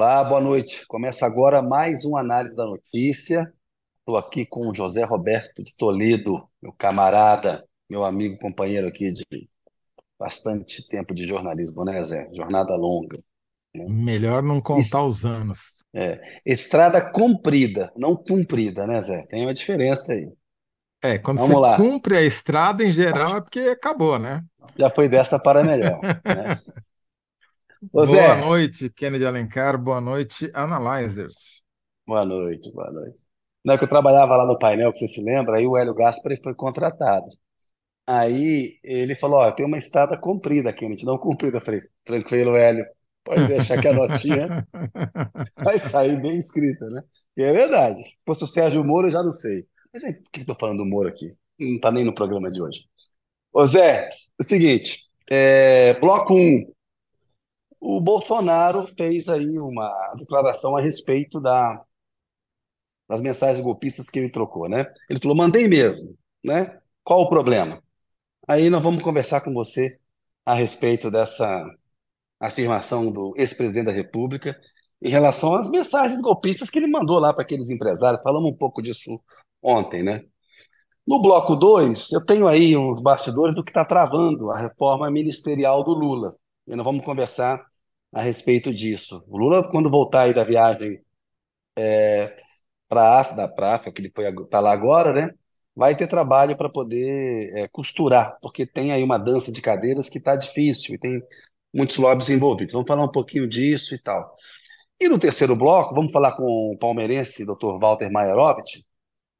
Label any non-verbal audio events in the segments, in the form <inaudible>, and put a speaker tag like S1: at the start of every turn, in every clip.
S1: Olá, boa noite. Começa agora mais uma análise da notícia. Estou aqui com o José Roberto de Toledo, meu camarada, meu amigo, companheiro aqui de bastante tempo de jornalismo, né, Zé? Jornada longa. né?
S2: Melhor não contar
S1: Es-
S2: os anos.
S1: é, estrada comprida, não cumprida, né, Zé? Tem uma diferença aí.
S2: É, quando você
S1: Vamos lá.
S2: cumpre a estrada, em geral, é porque acabou, né?
S1: Já foi desta para melhor, <laughs> né? Ô,
S2: Boa noite, Kennedy Alencar. Boa noite, Analyzers.
S1: boa noite, boa noite. Não é que eu trabalhava lá no painel, que você se lembra, aí o Hélio Gaspari foi contratado. Aí ele falou: Ó, tem uma estrada comprida, Kennedy, não comprida. Eu falei: tranquilo, Hélio, pode deixar que a notinha <laughs> vai sair bem escrita, né? E é verdade. Se fosse o Sérgio Moro, eu já não sei. Mas aí, por que eu tô falando do Moro aqui? Não tá nem no programa de hoje. Ô Zé, é o seguinte: é, bloco um, O Bolsonaro fez aí uma declaração a respeito da, das mensagens golpistas que ele trocou, né? Ele falou: mandei mesmo, né? Qual o problema? Aí nós vamos conversar com você a respeito dessa afirmação do ex-presidente da República em relação às mensagens golpistas que ele mandou lá para aqueles empresários. Falamos um pouco disso ontem, né? No bloco 2, eu tenho aí uns bastidores do que está travando a reforma ministerial do Lula. E nós vamos conversar a respeito disso. O Lula, quando voltar aí da viagem para a pra África, que ele foi para lá agora, né? Vai ter trabalho para poder é, costurar, porque tem aí uma dança de cadeiras que está difícil e tem muitos lobbies envolvidos. Vamos falar um pouquinho disso e tal. E no terceiro bloco, vamos falar com o palmeirense, Dr. Walter Maierovitch,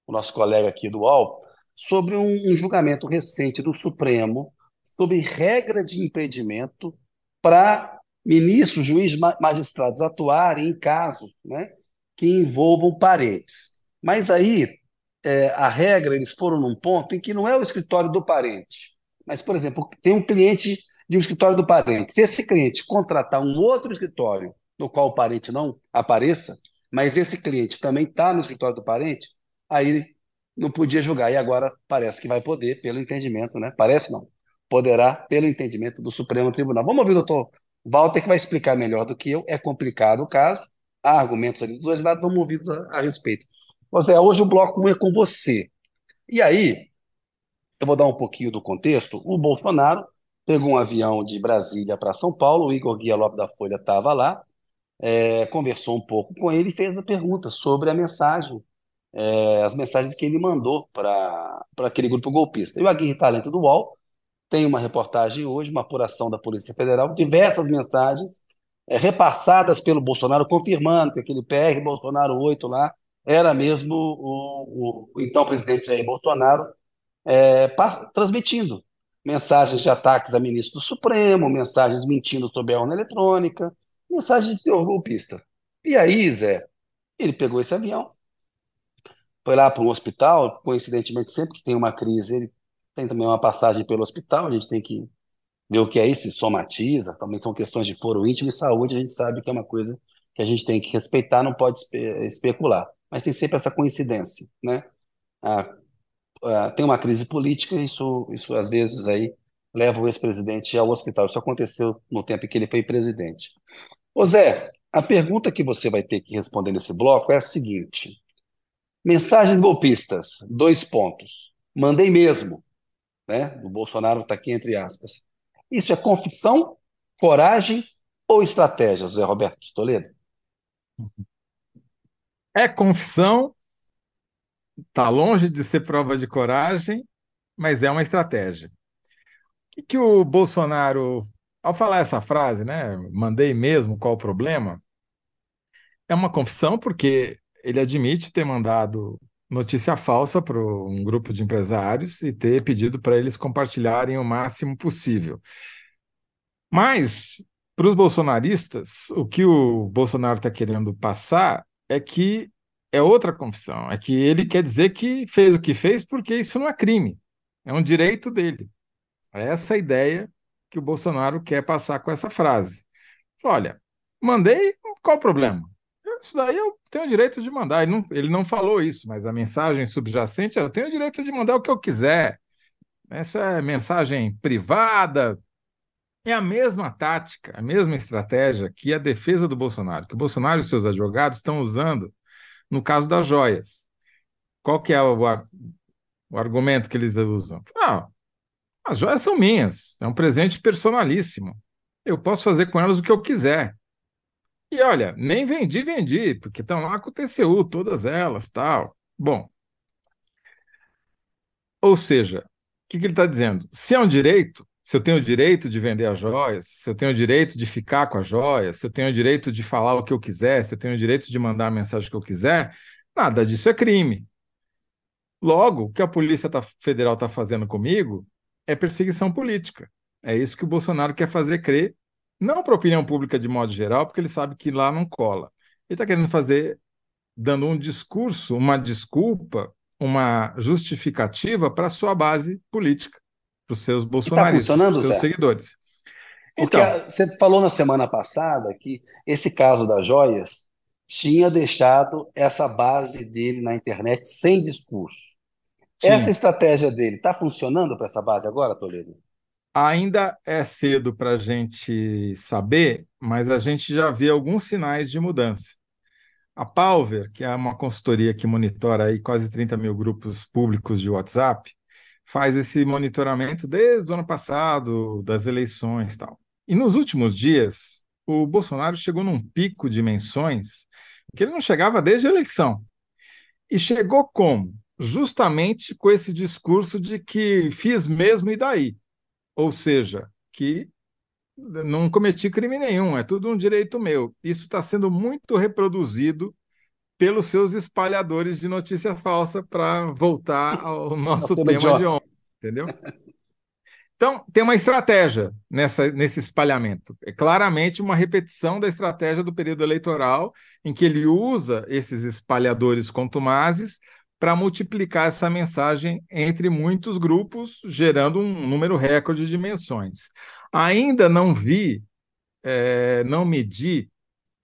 S1: o nosso colega aqui do UOL, sobre um, um julgamento recente do Supremo sobre regra de impedimento para ministros, juízes, ma- magistrados atuarem em casos, né, que envolvam parentes. Mas aí é, a regra, eles foram num ponto em que não é o escritório do parente, mas, por exemplo, tem um cliente de um escritório do parente. Se esse cliente contratar um outro escritório no qual o parente não apareça, mas esse cliente também está no escritório do parente, aí não podia julgar. E agora parece que vai poder, pelo entendimento, né? Parece não. Poderá, pelo entendimento do Supremo Tribunal. Vamos ouvir o doutor Walter, que vai explicar melhor do que eu. É complicado o caso, há argumentos ali dos dois lados, vamos ouvir a, a respeito. Zé, hoje o bloco 1 é com você. E aí, eu vou dar um pouquinho do contexto. O Bolsonaro pegou um avião de Brasília para São Paulo, o Igor Guia Lopes da Folha estava lá, é, conversou um pouco com ele e fez a pergunta sobre a mensagem, é, as mensagens que ele mandou para aquele grupo golpista. E o Aguirre Talento do UOL tem uma reportagem hoje, uma apuração da Polícia Federal, diversas mensagens é, repassadas pelo Bolsonaro, confirmando que aquele PR Bolsonaro 8 lá era mesmo o, o, o então presidente Jair Bolsonaro é, transmitindo mensagens de ataques a ministro do Supremo, mensagens mentindo sobre a urna eletrônica, mensagens de teor golpista. E aí, Zé, ele pegou esse avião, foi lá para um hospital, coincidentemente, sempre que tem uma crise, ele tem também uma passagem pelo hospital, a gente tem que ver o que é isso, se somatiza, também são questões de foro íntimo e saúde, a gente sabe que é uma coisa que a gente tem que respeitar, não pode espe- especular. Mas tem sempre essa coincidência, né? Ah, ah, tem uma crise política, isso, isso às vezes aí leva o ex-presidente ao hospital. Isso aconteceu no tempo em que ele foi presidente. Ô Zé, a pergunta que você vai ter que responder nesse bloco é a seguinte: mensagens golpistas, dois pontos. Mandei mesmo, né? O Bolsonaro está aqui entre aspas. Isso é confissão, coragem ou estratégia, Zé Roberto de Toledo?
S2: É confissão, está longe de ser prova de coragem, mas é uma estratégia. O que, que o Bolsonaro, ao falar essa frase, né? Mandei mesmo, qual o problema? É uma confissão, porque ele admite ter mandado notícia falsa para um grupo de empresários e ter pedido para eles compartilharem o máximo possível. Mas, para os bolsonaristas, o que o Bolsonaro está querendo passar é que é outra confissão, é que ele quer dizer que fez o que fez porque isso não é crime, é um direito dele. É essa a ideia que o Bolsonaro quer passar com essa frase. Olha, mandei, qual o problema? Isso daí eu tenho o direito de mandar. Ele não, ele não falou isso, mas a mensagem subjacente é: eu tenho o direito de mandar o que eu quiser. Essa é mensagem privada, É a mesma tática, a mesma estratégia que a defesa do Bolsonaro, que o Bolsonaro e seus advogados estão usando no caso das joias. Qual que é o, o argumento que eles usam? Ah, as joias são minhas, é um presente personalíssimo. Eu posso fazer com elas o que eu quiser. E olha, nem vendi, vendi, porque estão lá com o TCU, todas elas, tal. Bom, ou seja, o que, que ele está dizendo? Se é um direito, se eu tenho o direito de vender as joias, se eu tenho o direito de ficar com as joias, se eu tenho o direito de falar o que eu quiser, se eu tenho o direito de mandar a mensagem que eu quiser, nada disso é crime. Logo, o que a Polícia tá, Federal está fazendo comigo é perseguição política. É isso que o Bolsonaro quer fazer crer, não para a opinião pública de modo geral, porque ele sabe que lá não cola. Ele está querendo fazer, dando um discurso, uma desculpa uma justificativa para a sua base política, para os seus tá bolsonaristas, para os seus Zé? seguidores.
S1: Porque então, você falou na semana passada que esse caso das joias tinha deixado essa base dele na internet sem discurso. Sim. Essa estratégia dele está funcionando para essa base agora, Toledo?
S2: Ainda é cedo para a gente saber, mas a gente já vê alguns sinais de mudança. A Palver, que é uma consultoria que monitora aí quase 30 mil grupos públicos de WhatsApp, faz esse monitoramento desde o ano passado, das eleições e tal. E nos últimos dias, o Bolsonaro chegou num pico de menções que ele não chegava desde a eleição. E chegou como? Justamente com esse discurso de que fiz mesmo e daí. Ou seja, que não cometi crime nenhum, é tudo um direito meu. Isso está sendo muito reproduzido pelos seus espalhadores de notícia falsa para voltar ao <laughs> nosso tema de ontem, entendeu? <laughs> Então, tem uma estratégia nessa, nesse espalhamento. É claramente uma repetição da estratégia do período eleitoral, em que ele usa esses espalhadores contumazes para multiplicar essa mensagem entre muitos grupos, gerando um número recorde de menções. Ainda não vi, é, não medi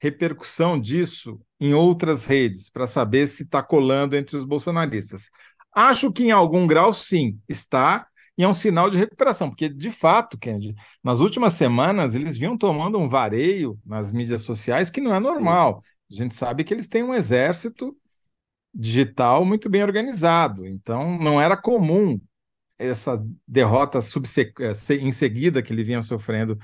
S2: repercussão disso em outras redes, para saber se está colando entre os bolsonaristas. Acho que em algum grau, sim, está, e é um sinal de recuperação, porque, de fato, Kennedy, nas últimas semanas eles vinham tomando um vareio nas mídias sociais que não é normal. Sim. A gente sabe que eles têm um exército digital muito bem organizado, então não era comum essa derrota eh, em seguida que ele vinha sofrendo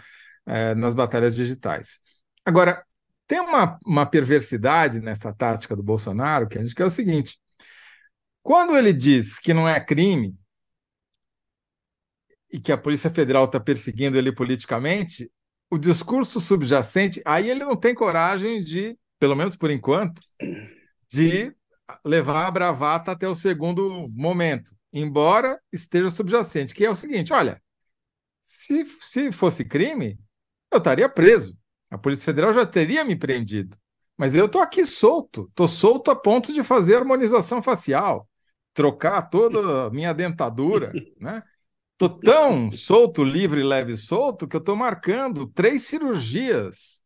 S2: é, nas batalhas digitais. Agora, tem uma, uma perversidade nessa tática do Bolsonaro, que, a gente, que é o seguinte: quando ele diz que não é crime e que a Polícia Federal está perseguindo ele politicamente, o discurso subjacente, aí ele não tem coragem de, pelo menos por enquanto, de levar a bravata até o segundo momento embora esteja subjacente, que é o seguinte: olha, se, se fosse crime, eu estaria preso. A Polícia Federal já teria me prendido. Mas eu estou aqui solto, estou solto a ponto de fazer harmonização facial, trocar toda a minha dentadura, <laughs> né? Estou tão solto, livre, leve solto que eu estou marcando três cirurgias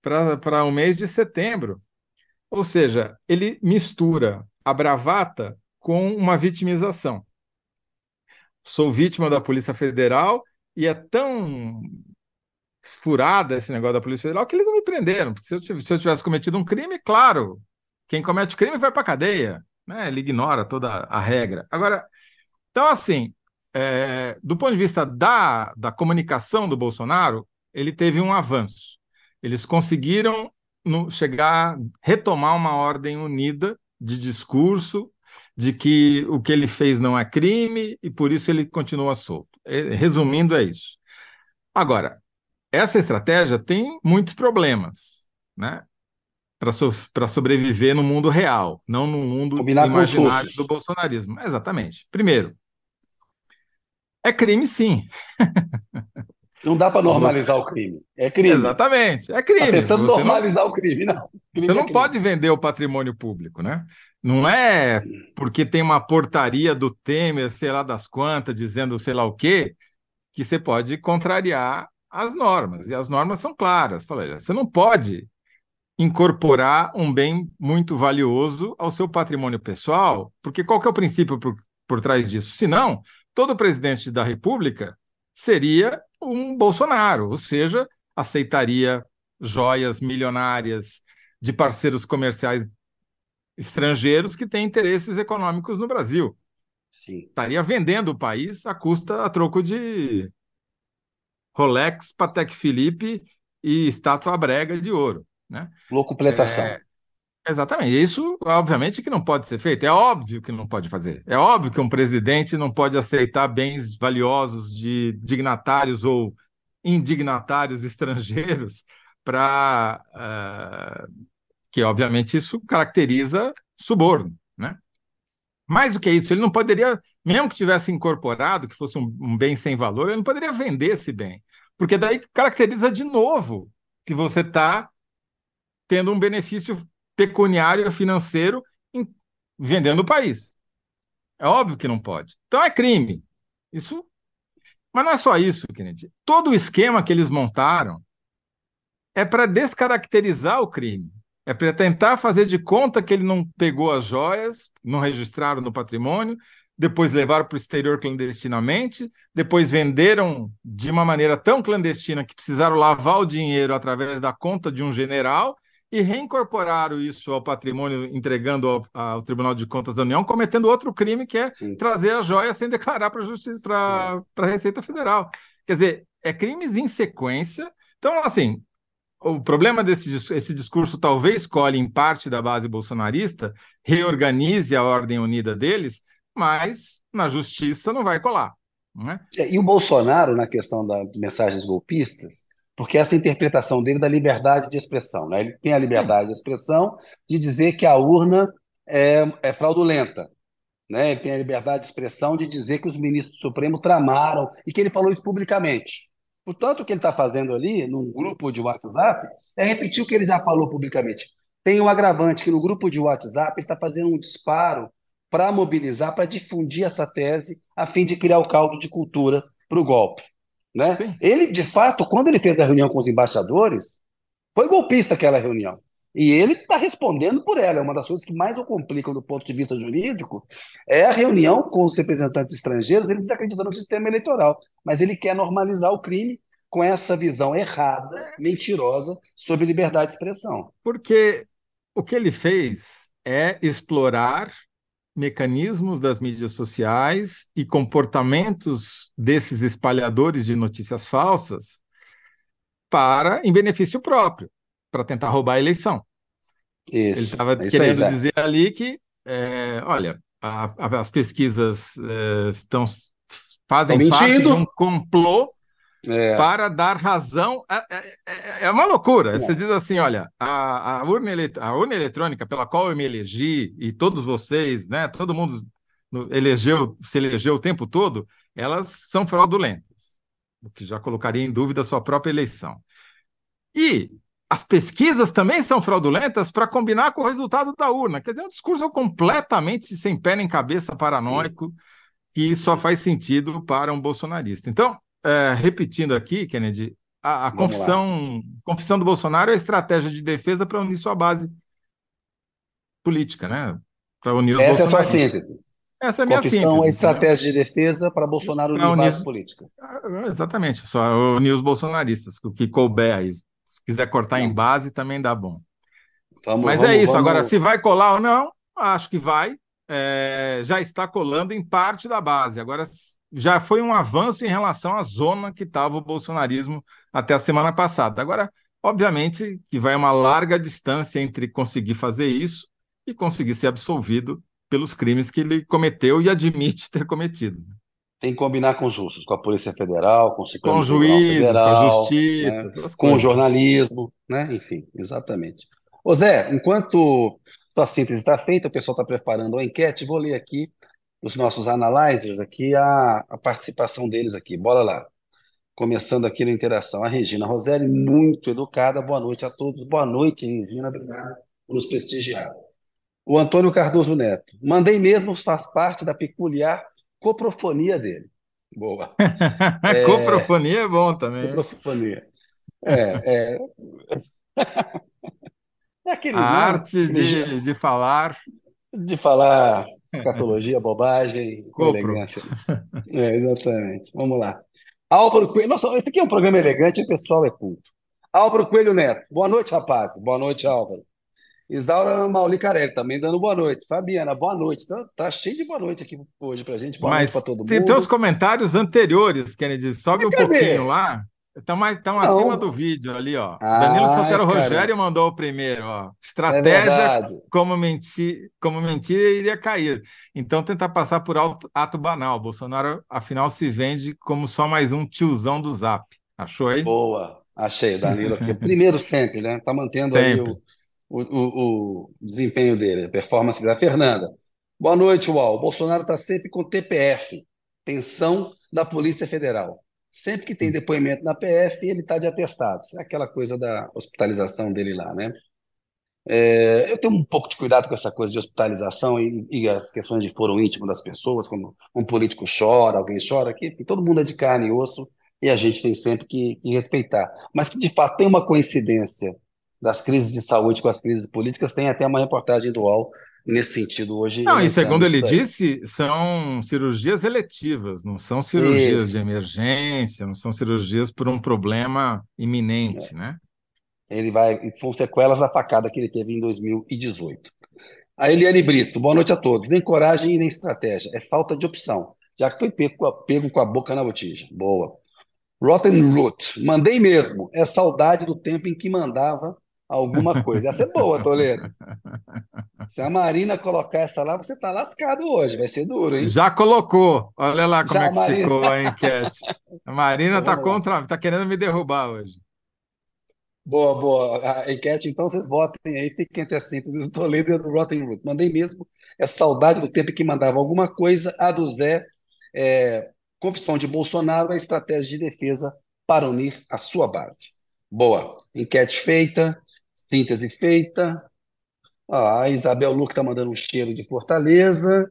S2: para o mês de setembro. Ou seja, ele mistura a bravata com uma vitimização. Sou vítima da Polícia Federal e é tão furada esse negócio da Polícia Federal que eles não me prenderam. Se eu, se eu tivesse cometido um crime, claro, quem comete crime vai para cadeia. Né? Ele ignora toda a regra. Agora, então, assim, é, do ponto de vista da, da comunicação do Bolsonaro, ele teve um avanço. Eles conseguiram no, chegar, retomar uma ordem unida de discurso de que o que ele fez não é crime e por isso ele continua solto. É, resumindo, é isso. Agora, essa estratégia tem muitos problemas, né? Para so sobreviver no mundo real, não no mundo Combinar imaginário do bolsonarismo. Exatamente. Primeiro, é crime, sim. <laughs>
S1: Não dá para normalizar o crime. É crime.
S2: Exatamente. É crime. Tá
S1: tentando você normalizar não... o crime, não.
S2: Crime você não é pode vender o patrimônio público, né? Não é porque tem uma portaria do Temer, sei lá das quantas, dizendo sei lá o quê, que você pode contrariar as normas. E as normas são claras. Falei, você não pode incorporar um bem muito valioso ao seu patrimônio pessoal, porque qual que é o princípio por, por trás disso? Senão, todo presidente da República seria um Bolsonaro, ou seja, aceitaria joias milionárias de parceiros comerciais estrangeiros que têm interesses econômicos no Brasil.
S1: Sim.
S2: Estaria vendendo o país a custa a troco de Rolex, Patek Philippe e estátua brega de ouro. Né?
S1: Locupletação. É,
S2: exatamente. Isso, obviamente, que não pode ser feito. É óbvio que não pode fazer. É óbvio que um presidente não pode aceitar bens valiosos de dignatários ou indignatários estrangeiros para uh, eh, que, obviamente, isso caracteriza suborno, né? Mais do que isso, ele não poderia, mesmo que tivesse incorporado, que fosse um, um bem sem valor, ele não poderia vender esse bem, porque daí caracteriza de novo que você está tendo um benefício pecuniário financeiro em, vendendo o país. É óbvio que não pode. Então é crime. Isso. Mas não é só isso, Kennedy. Todo o esquema que eles montaram é para descaracterizar o crime. É para tentar fazer de conta que ele não pegou as joias, não registraram no patrimônio, depois levaram para o exterior clandestinamente, depois venderam de uma maneira tão clandestina que precisaram lavar o dinheiro através da conta de um general e reincorporaram isso ao patrimônio, entregando ao, ao Tribunal de Contas da União, cometendo outro crime que é Sim. trazer a joia sem declarar para a Justiça, para a Receita Federal. Quer dizer, é crimes em sequência. Então, assim, o problema desse esse discurso talvez colhe em parte da base bolsonarista, reorganize a ordem unida deles, mas na justiça não vai colar. Não é?
S1: é e o Bolsonaro, na questão das mensagens golpistas, porque essa interpretação dele da liberdade de expressão. Né? Ele tem a liberdade de expressão de dizer que a urna é, é fraudulenta. Né? Ele tem a liberdade de expressão de dizer que os ministros do Supremo tramaram e que ele falou isso publicamente. Portanto, o que ele está fazendo ali, num grupo de WhatsApp, é repetir o que ele já falou publicamente. Tem um agravante que no grupo de WhatsApp ele está fazendo um disparo para mobilizar, para difundir essa tese, a fim de criar o caldo de cultura para o golpe. Né? Ele, de fato, quando ele fez a reunião com os embaixadores, foi golpista aquela reunião. E ele está respondendo por ela. É uma das coisas que mais o complicam do ponto de vista jurídico é a reunião com os representantes estrangeiros. Ele desacredita no sistema eleitoral, mas ele quer normalizar o crime com essa visão errada, mentirosa sobre liberdade de expressão.
S2: Porque o que ele fez é explorar mecanismos das mídias sociais e comportamentos desses espalhadores de notícias falsas para em benefício próprio para tentar roubar a eleição.
S1: Isso,
S2: Ele estava querendo aí, dizer ali que, é, olha, a, a, as pesquisas é, estão fazem parte de um complô é. para dar razão. É, é, é, é uma loucura. Você diz assim: olha, a, a, urna a urna eletrônica pela qual eu me elegi, e todos vocês, né, todo mundo elegeu, se elegeu o tempo todo, elas são fraudulentas, o que já colocaria em dúvida a sua própria eleição. E as pesquisas também são fraudulentas para combinar com o resultado da urna. Quer dizer, é um discurso completamente sem pé nem cabeça paranoico, Sim. que só faz sentido para um bolsonarista. Então, é, repetindo aqui, Kennedy, a, a confissão, confissão do Bolsonaro é a estratégia de defesa para unir sua base política, né?
S1: Para unir Essa é a sua síntese.
S2: Essa é a minha
S1: confissão síntese. é estratégia de defesa para Bolsonaro unir, unir base política.
S2: Ah, exatamente, só unir os bolsonaristas, o que couber aí quiser cortar em base, também dá bom. Vamos, Mas é vamos, é isso. Vamos... Agora, se vai colar ou não, acho que vai. É, já está colando em parte da base. Agora, já foi um avanço em relação à zona que estava o bolsonarismo até a semana passada. Agora, obviamente, que vai uma larga distância entre conseguir fazer isso e conseguir ser absolvido pelos crimes que ele cometeu e admite <laughs> ter cometido
S1: tem que combinar com os russos, com a Polícia Federal, com o
S2: Supremo com juízes, Federal, com a Justiça,
S1: né? com o jornalismo, né? enfim, exatamente. Ô Zé, enquanto sua síntese está feita, o pessoal está preparando a enquete, vou ler aqui os nossos analyzers aqui, a, a participação deles aqui. Bora lá. Começando aqui na interação. A Regina Roselli, muito educada. Boa noite a todos. Boa noite, Regina. Obrigado por nos prestigiar. O Antônio Cardoso Neto. Mandei mesmo, faz parte da peculiar coprofonia dele. Boa. <laughs>
S2: É... coprofonia é bom também.
S1: Coprofonia. É, é... <laughs>
S2: é aquele, A né? arte de, de falar.
S1: De falar catologia, bobagem, elegância. É, exatamente. Vamos lá. Álvaro Coelho. Nossa, esse aqui é um programa elegante e o pessoal é culto. Álvaro Coelho Neto. Boa noite, rapazes. Boa noite, Álvaro. Isaura Mauli Carelli também dando boa noite. Fabiana, boa noite. Tá, tá cheio de boa noite aqui hoje pra gente. Boa
S2: Mas
S1: noite pra todo
S2: tem
S1: mundo.
S2: teus comentários anteriores, Kennedy. Sobe um
S1: Cadê?
S2: pouquinho lá. Estão acima do vídeo ali, ó.
S1: Ai,
S2: Danilo Sotero
S1: cara.
S2: Rogério mandou o primeiro, ó.
S1: É
S2: Estratégia
S1: verdade.
S2: como mentir, como mentira iria cair. Então tentar passar por alto- ato banal. Bolsonaro, afinal, se vende como só mais um tiozão do Zap. Achou aí?
S1: Boa. Achei o Danilo aqui. O primeiro sempre, né? Tá mantendo aí
S2: Sempre.
S1: o, o, o, o desempenho dele, a performance da Fernanda. Boa noite, Uau. Bolsonaro está sempre com TPF, pensão da Polícia Federal. Sempre que tem depoimento na PF, ele está de atestado. É aquela coisa da hospitalização dele lá, né? É, eu tenho um pouco de cuidado com essa coisa de hospitalização e, e as questões de foro íntimo das pessoas, como um político chora, alguém chora aqui, porque todo mundo é de carne e osso e a gente tem sempre que, que respeitar. Mas que de fato tem uma coincidência das crises de saúde com as crises políticas, tem até uma reportagem do UOL nesse sentido hoje.
S2: Não, e segundo ele
S1: daí.
S2: disse, são cirurgias eletivas, não são cirurgias
S1: Isso.
S2: de emergência, não são cirurgias por um problema iminente, né?
S1: Ele vai, são sequelas da facada que ele teve em 2018. A Eliane Brito, boa noite a todos. Nem coragem e nem estratégia, é falta de opção, já que foi pego, com a- pego com a boca na botija. Boa. Rotten Root, mandei mesmo. É saudade do tempo em que mandava alguma coisa. Essa é boa, Toledo. <laughs> Se a Marina colocar essa lá, você tá lascado hoje, vai ser duro, hein?
S2: Já colocou, olha lá como
S1: Já,
S2: é que
S1: Marina.
S2: ficou a enquete. A Marina
S1: lá.
S2: contra, está querendo me derrubar hoje.
S1: Boa, boa. A enquete, então, vocês votem aí, fiquem entre as simples do Toledo e do Rotten Root. Mandei mesmo. É saudade do tempo em que mandava alguma coisa. A do Zé, é, confissão de Bolsonaro, a estratégia de defesa para unir a sua base. Boa. Enquete feita, síntese feita. A Isabel Luque está mandando um cheiro de Fortaleza.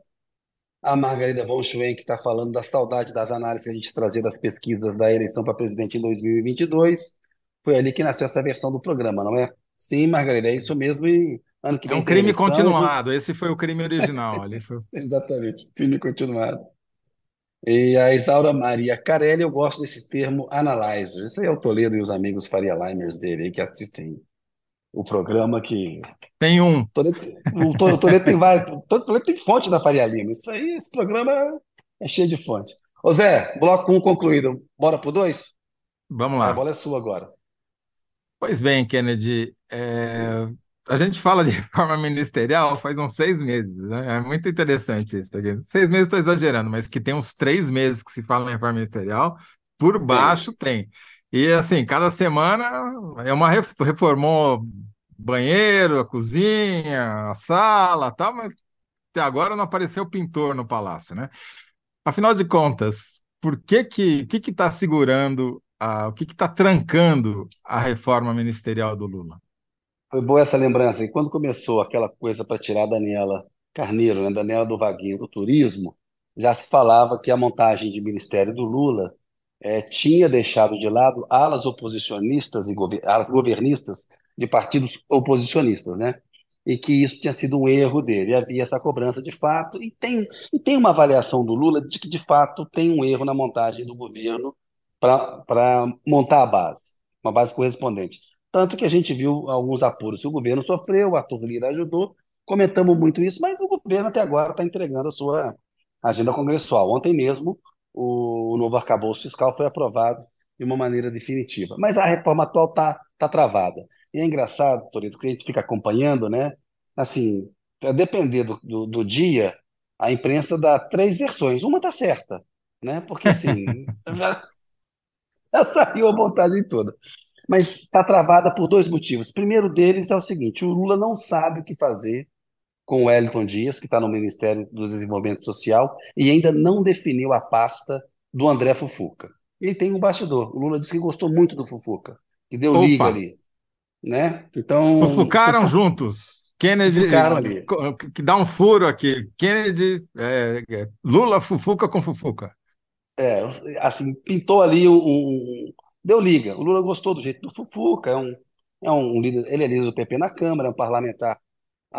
S1: A Margarida von Schwenk está falando da saudade das análises que a gente trazia das pesquisas da eleição para presidente em 2022. Foi ali que nasceu essa versão do programa, não é? Sim, Margarida, é isso mesmo. E ano que
S2: É
S1: vem
S2: um
S1: tem
S2: crime
S1: eleição,
S2: continuado. Esse foi o crime original. Ali foi... <laughs>
S1: Exatamente, crime continuado. E a Isaura Maria Carelli, eu gosto desse termo analyzer. Isso aí é o Toledo e os amigos Faria Limers dele aí que assistem o programa que
S2: Tem um.
S1: Toledo, o To- o Toledo tem vários, Toledo tem fonte da Faria Lima. Isso aí, esse programa é cheio de fonte. Ô Zé, bloco 1 um concluído. Bora pro 2?
S2: Vamos
S1: A
S2: lá.
S1: bola é sua agora.
S2: Pois bem, Kennedy, é, a gente fala de <laughs> reforma ministerial faz uns seis meses, né? É muito interessante isso aqui. Seis meses estou exagerando, mas que tem uns três meses que se fala em reforma ministerial, por baixo tem. E assim, cada semana é uma ref- reformou banheiro, a cozinha, a sala, tal, mas até agora não apareceu pintor no palácio, né? Afinal de contas, por que que que está segurando a, o que que está trancando a reforma ministerial do Lula?
S1: Foi boa essa lembrança. E quando começou aquela coisa para tirar a Daniela Carneiro, né, Daniela do Vaguinho do turismo, já se falava que a montagem de ministério do Lula eh, tinha deixado de lado alas oposicionistas e gover- alas governistas de partidos oposicionistas, né? E que isso tinha sido um erro dele. E havia essa cobrança de fato, e tem, e tem uma avaliação do Lula de que, de fato, tem um erro na montagem do governo para montar a base, uma base correspondente. Tanto que a gente viu alguns apuros que o governo sofreu, o Arthur Lira ajudou, comentamos muito isso, mas o governo até agora está entregando a sua agenda congressual. Ontem mesmo, o novo arcabouço fiscal foi aprovado de uma maneira definitiva. Mas a reforma atual está tá travada. E é engraçado, Torito, que a gente fica acompanhando, né? Assim, a depender do, do, do dia, a imprensa dá três versões. Uma está certa, né? Porque assim, <laughs> já, já saiu a montagem toda. Mas está travada por dois motivos. O primeiro deles é o seguinte: o Lula não sabe o que fazer com o Wellington Dias, que está no Ministério do Desenvolvimento Social, e ainda não definiu a pasta do André Fufuca. Ele tem um bastidor. O Lula disse que gostou muito do Fufuca, que deu
S2: Opa.
S1: liga ali. Né? Então.
S2: Fofocaram juntos. Kennedy,
S1: Fofocaram ali.
S2: que dá um furo aqui. Kennedy, é, é, Lula fufuca com fufuca.
S1: É, assim, pintou ali um, um- Deu liga. O Lula gostou do jeito do Fufuca, é um, é um líder, ele é líder do PP na Câmara, é um parlamentar